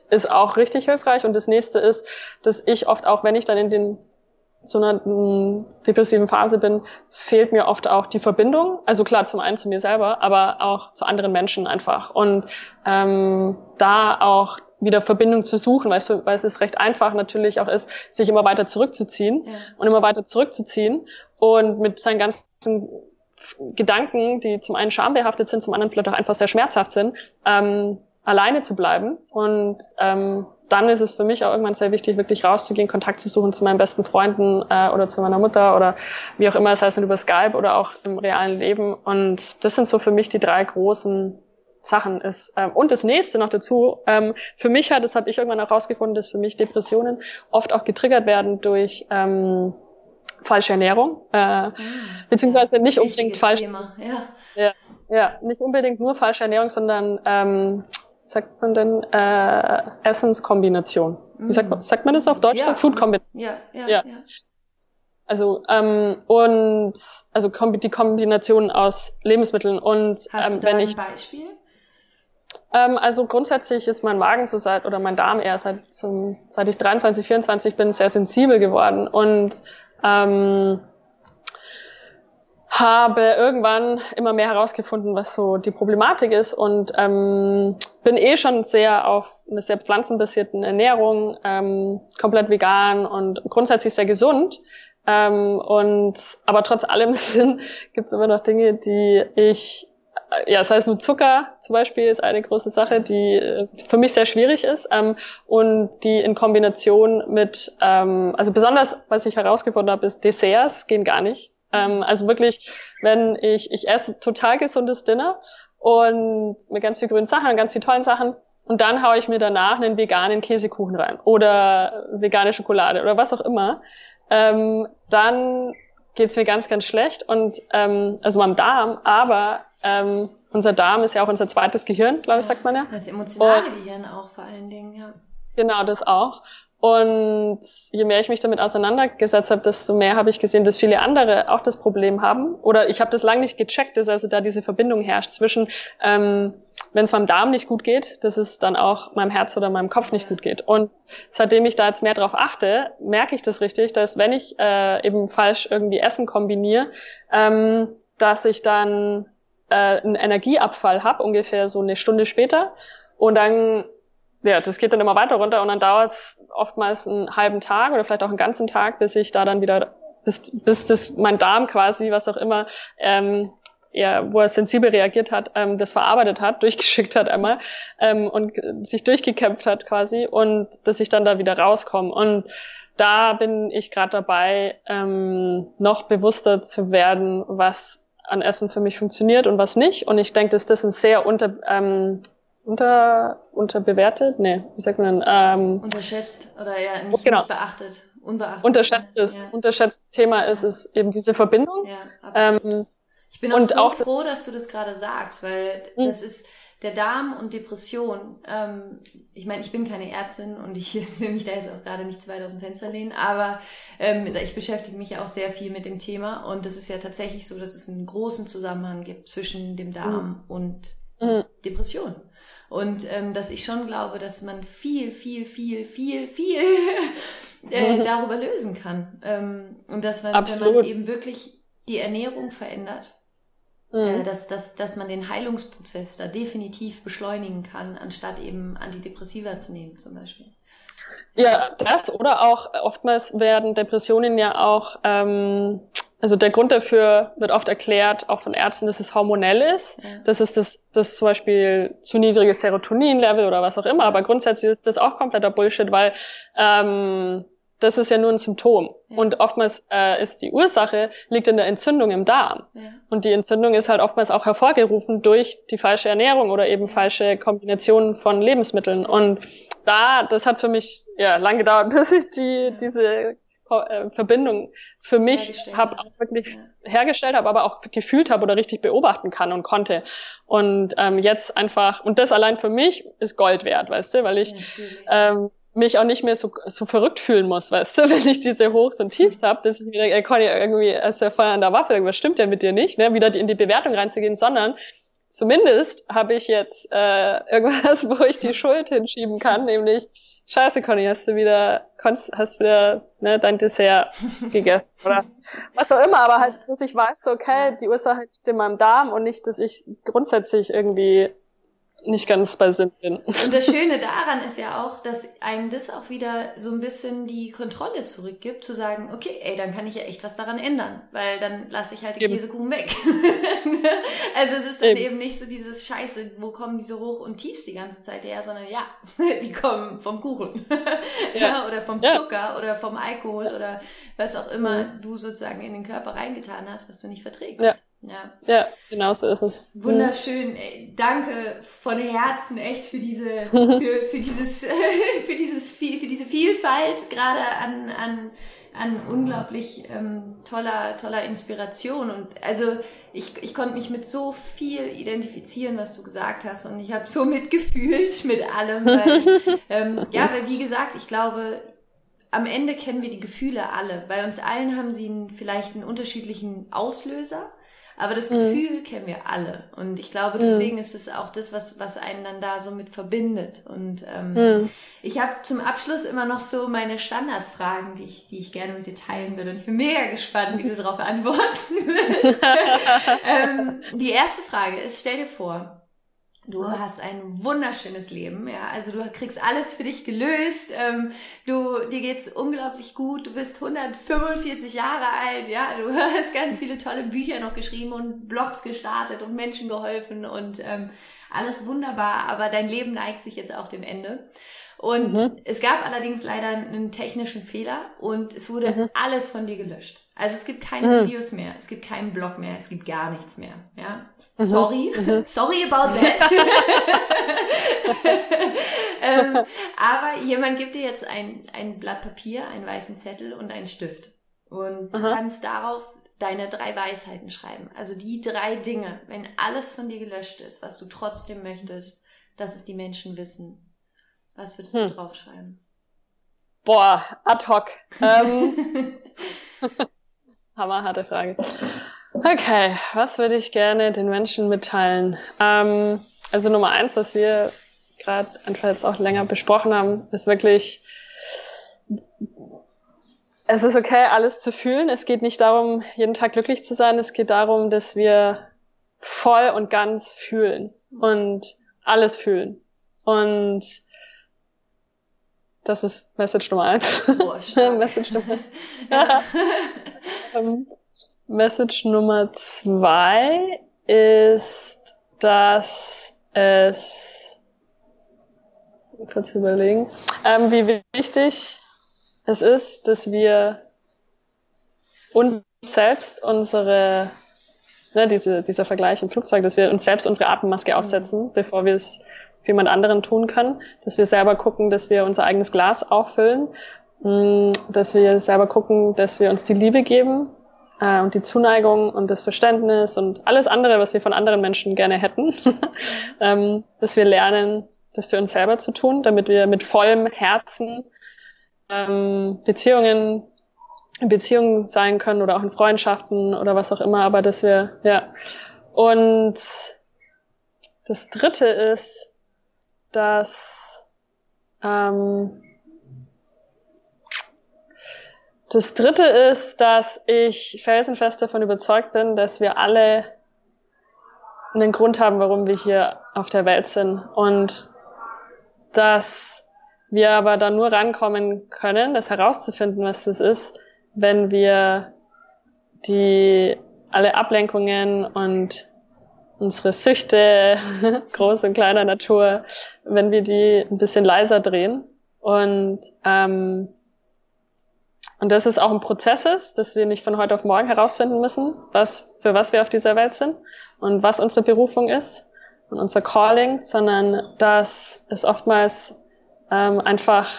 ist auch richtig hilfreich. Und das nächste ist, dass ich oft auch, wenn ich dann in den so einer m, depressiven Phase bin, fehlt mir oft auch die Verbindung. Also klar, zum einen zu mir selber, aber auch zu anderen Menschen einfach. Und ähm, da auch wieder Verbindung zu suchen, weil es, weil es recht einfach natürlich auch ist, sich immer weiter zurückzuziehen ja. und immer weiter zurückzuziehen und mit seinen ganzen Gedanken, die zum einen schambehaftet sind, zum anderen vielleicht auch einfach sehr schmerzhaft sind, ähm, alleine zu bleiben. Und ähm, dann ist es für mich auch irgendwann sehr wichtig, wirklich rauszugehen, Kontakt zu suchen zu meinen besten Freunden äh, oder zu meiner Mutter oder wie auch immer, das heißt über Skype oder auch im realen Leben. Und das sind so für mich die drei großen Sachen ist. Ähm, und das nächste noch dazu, ähm, für mich hat, das habe ich irgendwann auch rausgefunden, dass für mich Depressionen oft auch getriggert werden durch ähm, falsche Ernährung, äh, ah, beziehungsweise nicht unbedingt falsch. Ja. ja. Ja, nicht unbedingt nur falsche Ernährung, sondern ähm, sagt man denn äh, Essenskombination. Wie sagt man, sagt man das auf Deutsch? Ja. Food-Kombination. Ja, ja, ja. ja. Also ähm, und also die Kombination aus Lebensmitteln und Hast ähm, du da wenn ich ein Beispiel? Ähm, also grundsätzlich ist mein Magen so seit oder mein Darm eher seit zum, seit ich 23, 24 bin sehr sensibel geworden und ähm, habe irgendwann immer mehr herausgefunden, was so die Problematik ist und ähm, bin eh schon sehr auf eine sehr pflanzenbasierten Ernährung, ähm, komplett vegan und grundsätzlich sehr gesund. Ähm, und aber trotz allem gibt es immer noch Dinge, die ich ja, das heißt nur Zucker zum Beispiel ist eine große Sache, die äh, für mich sehr schwierig ist ähm, und die in Kombination mit, ähm, also besonders, was ich herausgefunden habe, ist Desserts gehen gar nicht. Ähm, also wirklich, wenn ich, ich esse total gesundes Dinner und mit ganz viel grünen Sachen und ganz viel tollen Sachen und dann haue ich mir danach einen veganen Käsekuchen rein oder vegane Schokolade oder was auch immer, ähm, dann geht's mir ganz, ganz schlecht und ähm, also meinem Darm, aber ähm, unser Darm ist ja auch unser zweites Gehirn, glaube ich, sagt man ja. Das emotionale und, Gehirn auch vor allen Dingen, ja. Genau, das auch. Und je mehr ich mich damit auseinandergesetzt habe, desto mehr habe ich gesehen, dass viele andere auch das Problem haben. Oder ich habe das lange nicht gecheckt, dass also da diese Verbindung herrscht zwischen, ähm, wenn es meinem Darm nicht gut geht, dass es dann auch meinem Herz oder meinem Kopf nicht gut geht. Und seitdem ich da jetzt mehr drauf achte, merke ich das richtig, dass wenn ich äh, eben falsch irgendwie Essen kombiniere, ähm, dass ich dann äh, einen Energieabfall habe, ungefähr so eine Stunde später. Und dann, ja, das geht dann immer weiter runter und dann dauert es oftmals einen halben Tag oder vielleicht auch einen ganzen Tag, bis ich da dann wieder, bis, bis das mein Darm quasi, was auch immer, ähm, ja, wo er sensibel reagiert hat, ähm, das verarbeitet hat, durchgeschickt hat einmal ähm, und sich durchgekämpft hat quasi und dass ich dann da wieder rauskomme. Und da bin ich gerade dabei, ähm, noch bewusster zu werden, was an Essen für mich funktioniert und was nicht. Und ich denke, dass das ein sehr unter, ähm, unter, unterbewertet, nee, wie sagt man denn? Ähm, Unterschätzt oder ja nicht, genau. nicht beachtet, unbeachtet. Unterschätztes, ja. unterschätztes Thema ist es eben diese Verbindung. Ja. Ähm, ich bin auch so auch froh, dass du das gerade sagst, weil hm. das ist, der Darm und Depression, ähm, ich meine, ich bin keine Ärztin und ich will mich da jetzt auch gerade nicht zu weit aus dem Fenster lehnen, aber ähm, ich beschäftige mich auch sehr viel mit dem Thema und es ist ja tatsächlich so, dass es einen großen Zusammenhang gibt zwischen dem Darm mhm. und mhm. Depression. Und ähm, dass ich schon glaube, dass man viel, viel, viel, viel, viel äh, darüber lösen kann. Ähm, und dass man, wenn man eben wirklich die Ernährung verändert, Mhm. dass, dass, dass man den Heilungsprozess da definitiv beschleunigen kann, anstatt eben Antidepressiva zu nehmen zum Beispiel. Ja, das oder auch oftmals werden Depressionen ja auch, ähm, also der Grund dafür wird oft erklärt, auch von Ärzten, dass es hormonell ist. Ja. Das ist das, das zum Beispiel zu niedriges Serotonin-Level oder was auch immer. Aber grundsätzlich ist das auch kompletter Bullshit, weil ähm, das ist ja nur ein Symptom. Ja. Und oftmals äh, ist die Ursache, liegt in der Entzündung im Darm. Ja. Und die Entzündung ist halt oftmals auch hervorgerufen durch die falsche Ernährung oder eben falsche Kombinationen von Lebensmitteln. Und da, das hat für mich ja lang gedauert, bis ich die, diese Verbindung für mich habe auch wirklich ja. hergestellt habe, aber auch gefühlt habe oder richtig beobachten kann und konnte. Und ähm, jetzt einfach, und das allein für mich ist Gold wert, weißt du, weil ich ähm, mich auch nicht mehr so, so verrückt fühlen muss, weißt du, wenn ich diese Hochs und Tiefs habe, dass ich wieder, ey, Conny, irgendwie ist ja Feuer an der Waffe, irgendwas stimmt ja mit dir nicht, ne, wieder in die Bewertung reinzugehen, sondern zumindest habe ich jetzt äh, irgendwas, wo ich die Schuld hinschieben kann, nämlich Scheiße, Conny, hast du wieder, hast wieder ne, dein Dessert gegessen oder? Was auch immer, aber halt, dass ich weiß, so, okay, die Ursache liegt in meinem Darm und nicht, dass ich grundsätzlich irgendwie nicht ganz bei Sinn bin. Und das Schöne daran ist ja auch, dass einem das auch wieder so ein bisschen die Kontrolle zurückgibt, zu sagen, okay, ey, dann kann ich ja echt was daran ändern, weil dann lasse ich halt den eben. Käsekuchen weg. also es ist dann eben. eben. nicht so dieses Scheiße, wo kommen diese Hoch- und Tiefs die ganze Zeit her, sondern ja, die kommen vom Kuchen ja. oder vom Zucker ja. oder vom Alkohol oder was auch immer du sozusagen in den Körper reingetan hast, was du nicht verträgst. Ja. Ja. genau so ist es. Wunderschön. Danke von Herzen echt für diese, für, für dieses, für dieses, für diese Vielfalt, gerade an, an, an unglaublich ähm, toller, toller Inspiration. Und also ich, ich konnte mich mit so viel identifizieren, was du gesagt hast. Und ich habe so mitgefühlt mit allem. Weil, ähm, ja, weil wie gesagt, ich glaube, am Ende kennen wir die Gefühle alle. Bei uns allen haben sie einen, vielleicht einen unterschiedlichen Auslöser. Aber das mhm. Gefühl mhm. kennen wir alle. Und ich glaube, deswegen mhm. ist es auch das, was, was einen dann da so mit verbindet. Und ähm, mhm. ich habe zum Abschluss immer noch so meine Standardfragen, die ich, die ich gerne mit dir teilen würde. Und ich bin mega gespannt, wie du darauf antworten wirst. ähm, die erste Frage ist, stell dir vor, Du hast ein wunderschönes Leben, ja. Also du kriegst alles für dich gelöst. Ähm, du, dir geht's unglaublich gut. Du bist 145 Jahre alt, ja. Du hast ganz viele tolle Bücher noch geschrieben und Blogs gestartet und Menschen geholfen und ähm, alles wunderbar. Aber dein Leben neigt sich jetzt auch dem Ende. Und mhm. es gab allerdings leider einen technischen Fehler und es wurde mhm. alles von dir gelöscht. Also es gibt keine mhm. Videos mehr, es gibt keinen Blog mehr, es gibt gar nichts mehr. Ja, mhm. sorry, mhm. sorry about that. ähm, aber jemand gibt dir jetzt ein, ein Blatt Papier, einen weißen Zettel und einen Stift und du kannst darauf deine drei Weisheiten schreiben. Also die drei Dinge, wenn alles von dir gelöscht ist, was du trotzdem möchtest, dass es die Menschen wissen. Was würdest hm. du draufschreiben? Boah, ad hoc. Ähm, Hammerharte Frage. Okay, was würde ich gerne den Menschen mitteilen? Ähm, also Nummer eins, was wir gerade einfach jetzt auch länger besprochen haben, ist wirklich, es ist okay, alles zu fühlen. Es geht nicht darum, jeden Tag glücklich zu sein. Es geht darum, dass wir voll und ganz fühlen und alles fühlen. Und das ist Message Nummer eins. Boah, Message Nummer. ja. Ähm, Message Nummer zwei ist, dass es kurz überlegen, ähm, wie wichtig es ist, dass wir uns selbst unsere, ne, diese, dieser Vergleich im Flugzeug, dass wir uns selbst unsere Atemmaske aufsetzen, mhm. bevor wir es für jemand anderen tun können, dass wir selber gucken, dass wir unser eigenes Glas auffüllen Mm, dass wir selber gucken, dass wir uns die Liebe geben äh, und die Zuneigung und das Verständnis und alles andere, was wir von anderen Menschen gerne hätten, ähm, dass wir lernen, das für uns selber zu tun, damit wir mit vollem Herzen ähm, Beziehungen Beziehungen sein können oder auch in Freundschaften oder was auch immer, aber dass wir, ja. Und das dritte ist, dass ähm, das dritte ist, dass ich felsenfest davon überzeugt bin, dass wir alle einen Grund haben, warum wir hier auf der Welt sind. Und dass wir aber da nur rankommen können, das herauszufinden, was das ist, wenn wir die alle Ablenkungen und unsere Süchte, groß und kleiner Natur, wenn wir die ein bisschen leiser drehen. Und ähm, und dass es auch ein Prozess ist, dass wir nicht von heute auf morgen herausfinden müssen, was, für was wir auf dieser Welt sind und was unsere Berufung ist und unser Calling, sondern dass es oftmals ähm, einfach,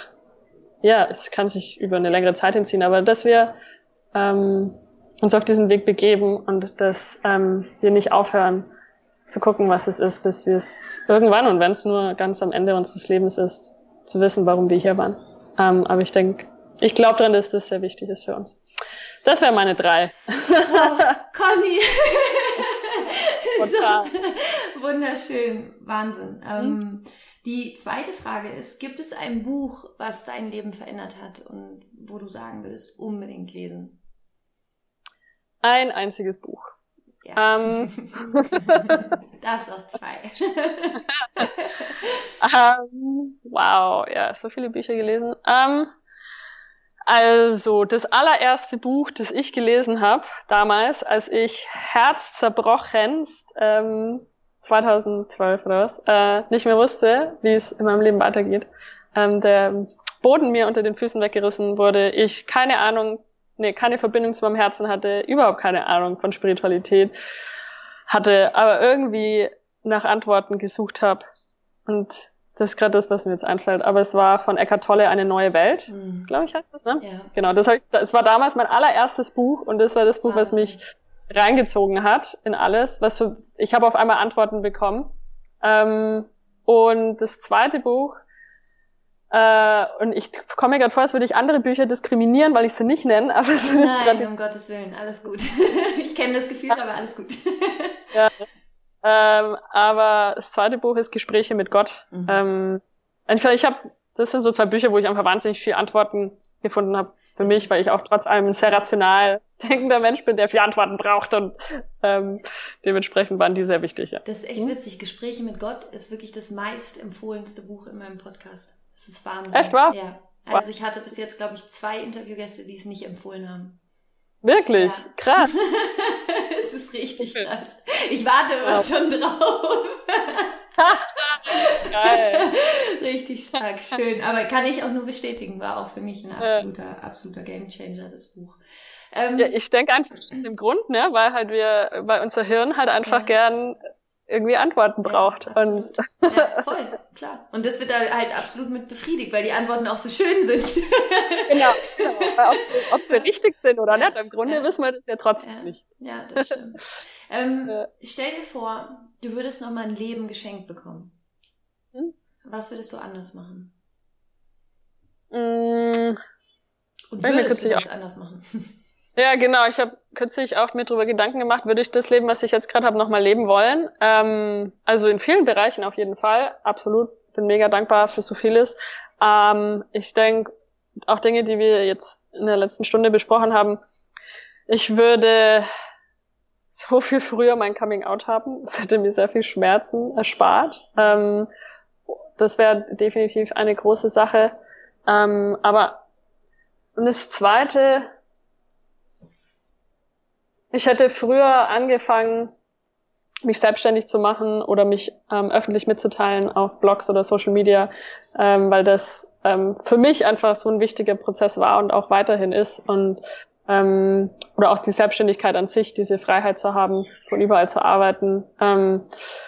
ja, es kann sich über eine längere Zeit hinziehen, aber dass wir ähm, uns auf diesen Weg begeben und dass ähm, wir nicht aufhören zu gucken, was es ist, bis wir es irgendwann und wenn es nur ganz am Ende unseres Lebens ist, zu wissen, warum wir hier waren. Ähm, aber ich denke, ich glaube dran, dass das sehr wichtig ist für uns. Das wären meine drei. Oh, Conny. so, wunderschön. Wahnsinn. Mhm. Ähm, Die zweite Frage ist, gibt es ein Buch, was dein Leben verändert hat und wo du sagen würdest, unbedingt lesen? Ein einziges Buch. Ja. Ähm. Darfst auch zwei. um, wow, ja, so viele Bücher gelesen. Um, also, das allererste Buch, das ich gelesen habe, damals, als ich herzzerbrochenst, ähm, 2012 oder was, äh, nicht mehr wusste, wie es in meinem Leben weitergeht, ähm, der Boden mir unter den Füßen weggerissen wurde, ich keine Ahnung, nee, keine Verbindung zu meinem Herzen hatte, überhaupt keine Ahnung von Spiritualität hatte, aber irgendwie nach Antworten gesucht habe. Und das ist gerade das, was mir jetzt einfällt. Aber es war von Eckhart Tolle eine neue Welt, mhm. glaube ich, heißt das, ne? Ja. Genau, das, hab ich, das war damals mein allererstes Buch und das war das Buch, was mich reingezogen hat in alles. Was für, ich habe auf einmal Antworten bekommen. Ähm, und das zweite Buch, äh, und ich komme mir gerade vor, als würde ich andere Bücher diskriminieren, weil ich sie nicht nenne. Aber es Nein, um Gottes Willen, alles gut. ich kenne das Gefühl, aber alles gut. ja. Ähm, aber das zweite Buch ist Gespräche mit Gott. Mhm. Ähm, ich habe, das sind so zwei Bücher, wo ich einfach wahnsinnig viele Antworten gefunden habe für mich, weil ich auch trotz allem ein sehr rational denkender Mensch bin, der viele Antworten braucht und ähm, dementsprechend waren die sehr wichtig. Ja. Das ist echt mhm. witzig. Gespräche mit Gott ist wirklich das meist empfohlenste Buch in meinem Podcast. Das ist Wahnsinn. Echt wahr? Ja. Also ich hatte bis jetzt, glaube ich, zwei Interviewgäste, die es nicht empfohlen haben. Wirklich? Ja. Krass. Es ist richtig krass. Ich warte immer ja. schon drauf. Geil. Richtig stark, schön. Aber kann ich auch nur bestätigen, war auch für mich ein absoluter, ja. absoluter Gamechanger, das Buch. Ähm, ja, ich denke einfach aus dem Grund, ne, weil halt wir, weil unser Hirn halt einfach gern irgendwie Antworten braucht. Ja, und ja, voll, klar. Und das wird da halt absolut mit befriedigt, weil die Antworten auch so schön sind. genau, genau. Ob, ob sie richtig sind oder nicht, im Grunde ja. wissen wir das ja trotzdem ja. nicht. Ja, das stimmt. ähm, ja. Stell dir vor, du würdest noch mal ein Leben geschenkt bekommen. Hm? Was würdest du anders machen? Mmh. Und würdest du was anders machen? Ja, genau. Ich habe kürzlich auch mir darüber Gedanken gemacht, würde ich das Leben, was ich jetzt gerade habe, nochmal leben wollen. Ähm, also in vielen Bereichen auf jeden Fall. Absolut. Bin mega dankbar für so vieles. Ähm, ich denke, auch Dinge, die wir jetzt in der letzten Stunde besprochen haben, ich würde so viel früher mein Coming Out haben. Das hätte mir sehr viel Schmerzen erspart. Ähm, das wäre definitiv eine große Sache. Ähm, aber und das Zweite, ich hätte früher angefangen, mich selbstständig zu machen oder mich ähm, öffentlich mitzuteilen auf Blogs oder Social Media, ähm, weil das ähm, für mich einfach so ein wichtiger Prozess war und auch weiterhin ist und ähm, oder auch die Selbstständigkeit an sich, diese Freiheit zu haben, von überall zu arbeiten. Ähm,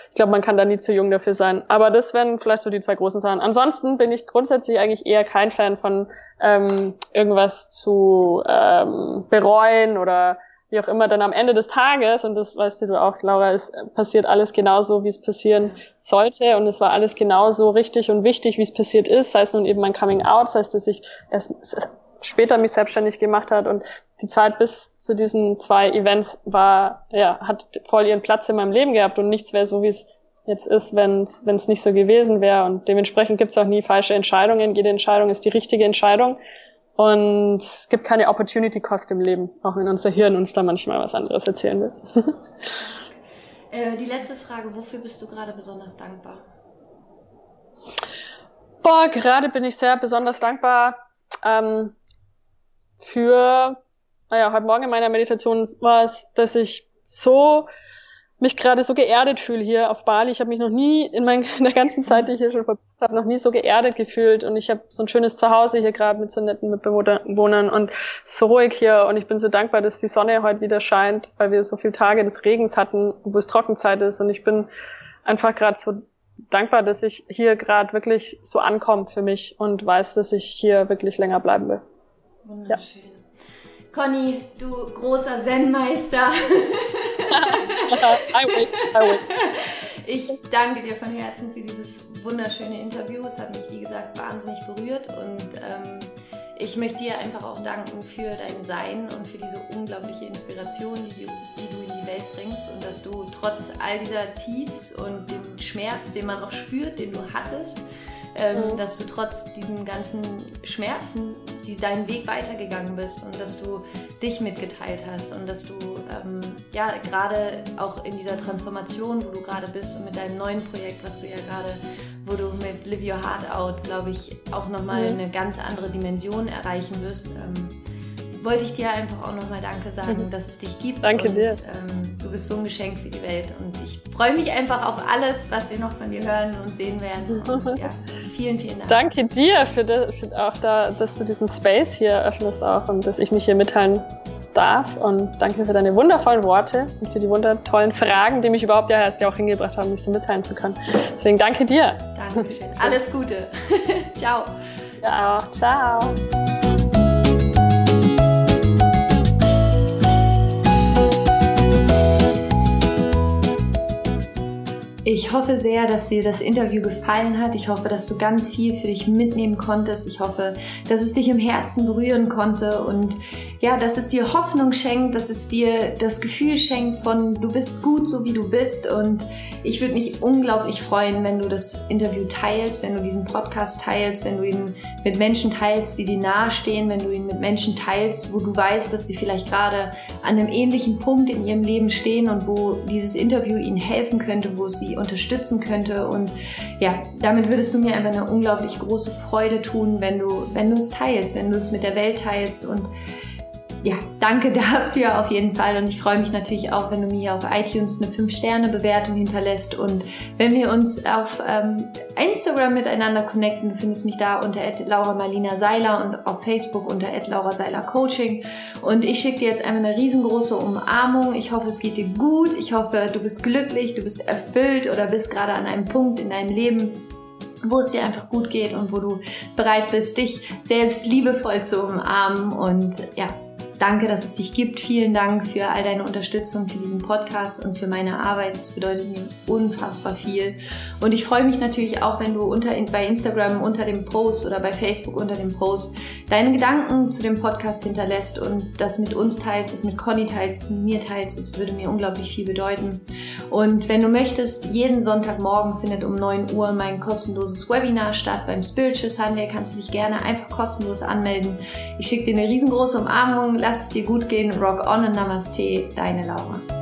ich glaube, man kann da nie zu jung dafür sein. Aber das wären vielleicht so die zwei großen Sachen. Ansonsten bin ich grundsätzlich eigentlich eher kein Fan von ähm, irgendwas zu ähm, bereuen oder wie auch immer, dann am Ende des Tages, und das weißt du auch, Laura, es passiert alles genauso, wie es passieren sollte. Und es war alles genauso richtig und wichtig, wie es passiert ist. Sei es nun eben mein Coming Out, sei es, dass ich erst später mich selbstständig gemacht hat und die Zeit bis zu diesen zwei Events war, ja, hat voll ihren Platz in meinem Leben gehabt und nichts wäre so, wie es jetzt ist, wenn es nicht so gewesen wäre. Und dementsprechend gibt es auch nie falsche Entscheidungen. Jede Entscheidung ist die richtige Entscheidung. Und es gibt keine Opportunity Cost im Leben, auch wenn unser Hirn uns da manchmal was anderes erzählen will. äh, die letzte Frage, wofür bist du gerade besonders dankbar? Boah, gerade bin ich sehr besonders dankbar ähm, für, naja, heute Morgen in meiner Meditation war es, dass ich so mich gerade so geerdet fühle hier auf Bali. Ich habe mich noch nie in, mein, in der ganzen Zeit, die ich hier schon verbracht habe, noch nie so geerdet gefühlt. Und ich habe so ein schönes Zuhause hier gerade mit so netten Mitbewohnern und so ruhig hier. Und ich bin so dankbar, dass die Sonne heute wieder scheint, weil wir so viele Tage des Regens hatten, wo es Trockenzeit ist. Und ich bin einfach gerade so dankbar, dass ich hier gerade wirklich so ankomme für mich und weiß, dass ich hier wirklich länger bleiben will. Wunderschön. Ja. Conny, du großer Zen-Meister. I wish, I wish. Ich danke dir von Herzen für dieses wunderschöne Interview. Es hat mich, wie gesagt, wahnsinnig berührt und ähm, ich möchte dir einfach auch danken für dein Sein und für diese unglaubliche Inspiration, die du, die du in die Welt bringst und dass du trotz all dieser Tiefs und dem Schmerz, den man auch spürt, den du hattest, ähm, mhm. dass du trotz diesen ganzen Schmerzen die, deinen Weg weitergegangen bist und dass du dich mitgeteilt hast und dass du ähm, ja gerade auch in dieser Transformation, wo du gerade bist und mit deinem neuen Projekt, was du ja gerade, wo du mit Live Your Heart Out, glaube ich, auch nochmal mhm. eine ganz andere Dimension erreichen wirst. Ähm, wollte ich dir einfach auch nochmal Danke sagen, mhm. dass es dich gibt. Danke und, dir. Ähm, du bist so ein Geschenk für die Welt und ich freue mich einfach auf alles, was wir noch von dir hören und sehen werden. Und, ja, vielen, vielen Dank. Danke dir für, de, für auch da, dass du diesen Space hier eröffnest auch und dass ich mich hier mitteilen darf und danke für deine wundervollen Worte und für die wundertollen Fragen, die mich überhaupt ja erst ja auch hingebracht haben, mich so mitteilen zu können. Deswegen danke dir. Dankeschön. Alles Gute. ciao. Ja, ciao. Ich hoffe sehr, dass dir das Interview gefallen hat. Ich hoffe, dass du ganz viel für dich mitnehmen konntest. Ich hoffe, dass es dich im Herzen berühren konnte und ja, dass es dir Hoffnung schenkt, dass es dir das Gefühl schenkt von du bist gut so wie du bist und ich würde mich unglaublich freuen, wenn du das Interview teilst, wenn du diesen Podcast teilst, wenn du ihn mit Menschen teilst, die dir nahestehen, wenn du ihn mit Menschen teilst, wo du weißt, dass sie vielleicht gerade an einem ähnlichen Punkt in ihrem Leben stehen und wo dieses Interview ihnen helfen könnte, wo es sie unterstützen könnte. Und ja, damit würdest du mir einfach eine unglaublich große Freude tun, wenn du, wenn du es teilst, wenn du es mit der Welt teilst und ja, danke dafür auf jeden Fall. Und ich freue mich natürlich auch, wenn du mir auf iTunes eine 5-Sterne-Bewertung hinterlässt. Und wenn wir uns auf ähm, Instagram miteinander connecten, du findest mich da unter Laura Marlina Seiler und auf Facebook unter Laura Seiler Coaching und ich schicke dir jetzt einmal eine riesengroße Umarmung. Ich hoffe, es geht dir gut, ich hoffe, du bist glücklich, du bist erfüllt oder bist gerade an einem Punkt in deinem Leben, wo es dir einfach gut geht und wo du bereit bist, dich selbst liebevoll zu umarmen. Und ja, Danke, dass es dich gibt. Vielen Dank für all deine Unterstützung für diesen Podcast und für meine Arbeit. Das bedeutet mir unfassbar viel. Und ich freue mich natürlich auch, wenn du unter, bei Instagram unter dem Post oder bei Facebook unter dem Post deine Gedanken zu dem Podcast hinterlässt und das mit uns teilst, das mit Conny teilst, das mit mir teilst. Das würde mir unglaublich viel bedeuten. Und wenn du möchtest, jeden Sonntagmorgen findet um 9 Uhr mein kostenloses Webinar statt beim Spiritual Sunday. Kannst du dich gerne einfach kostenlos anmelden. Ich schicke dir eine riesengroße Umarmung. Lass es dir gut gehen. Rock on und Namaste, deine Laura.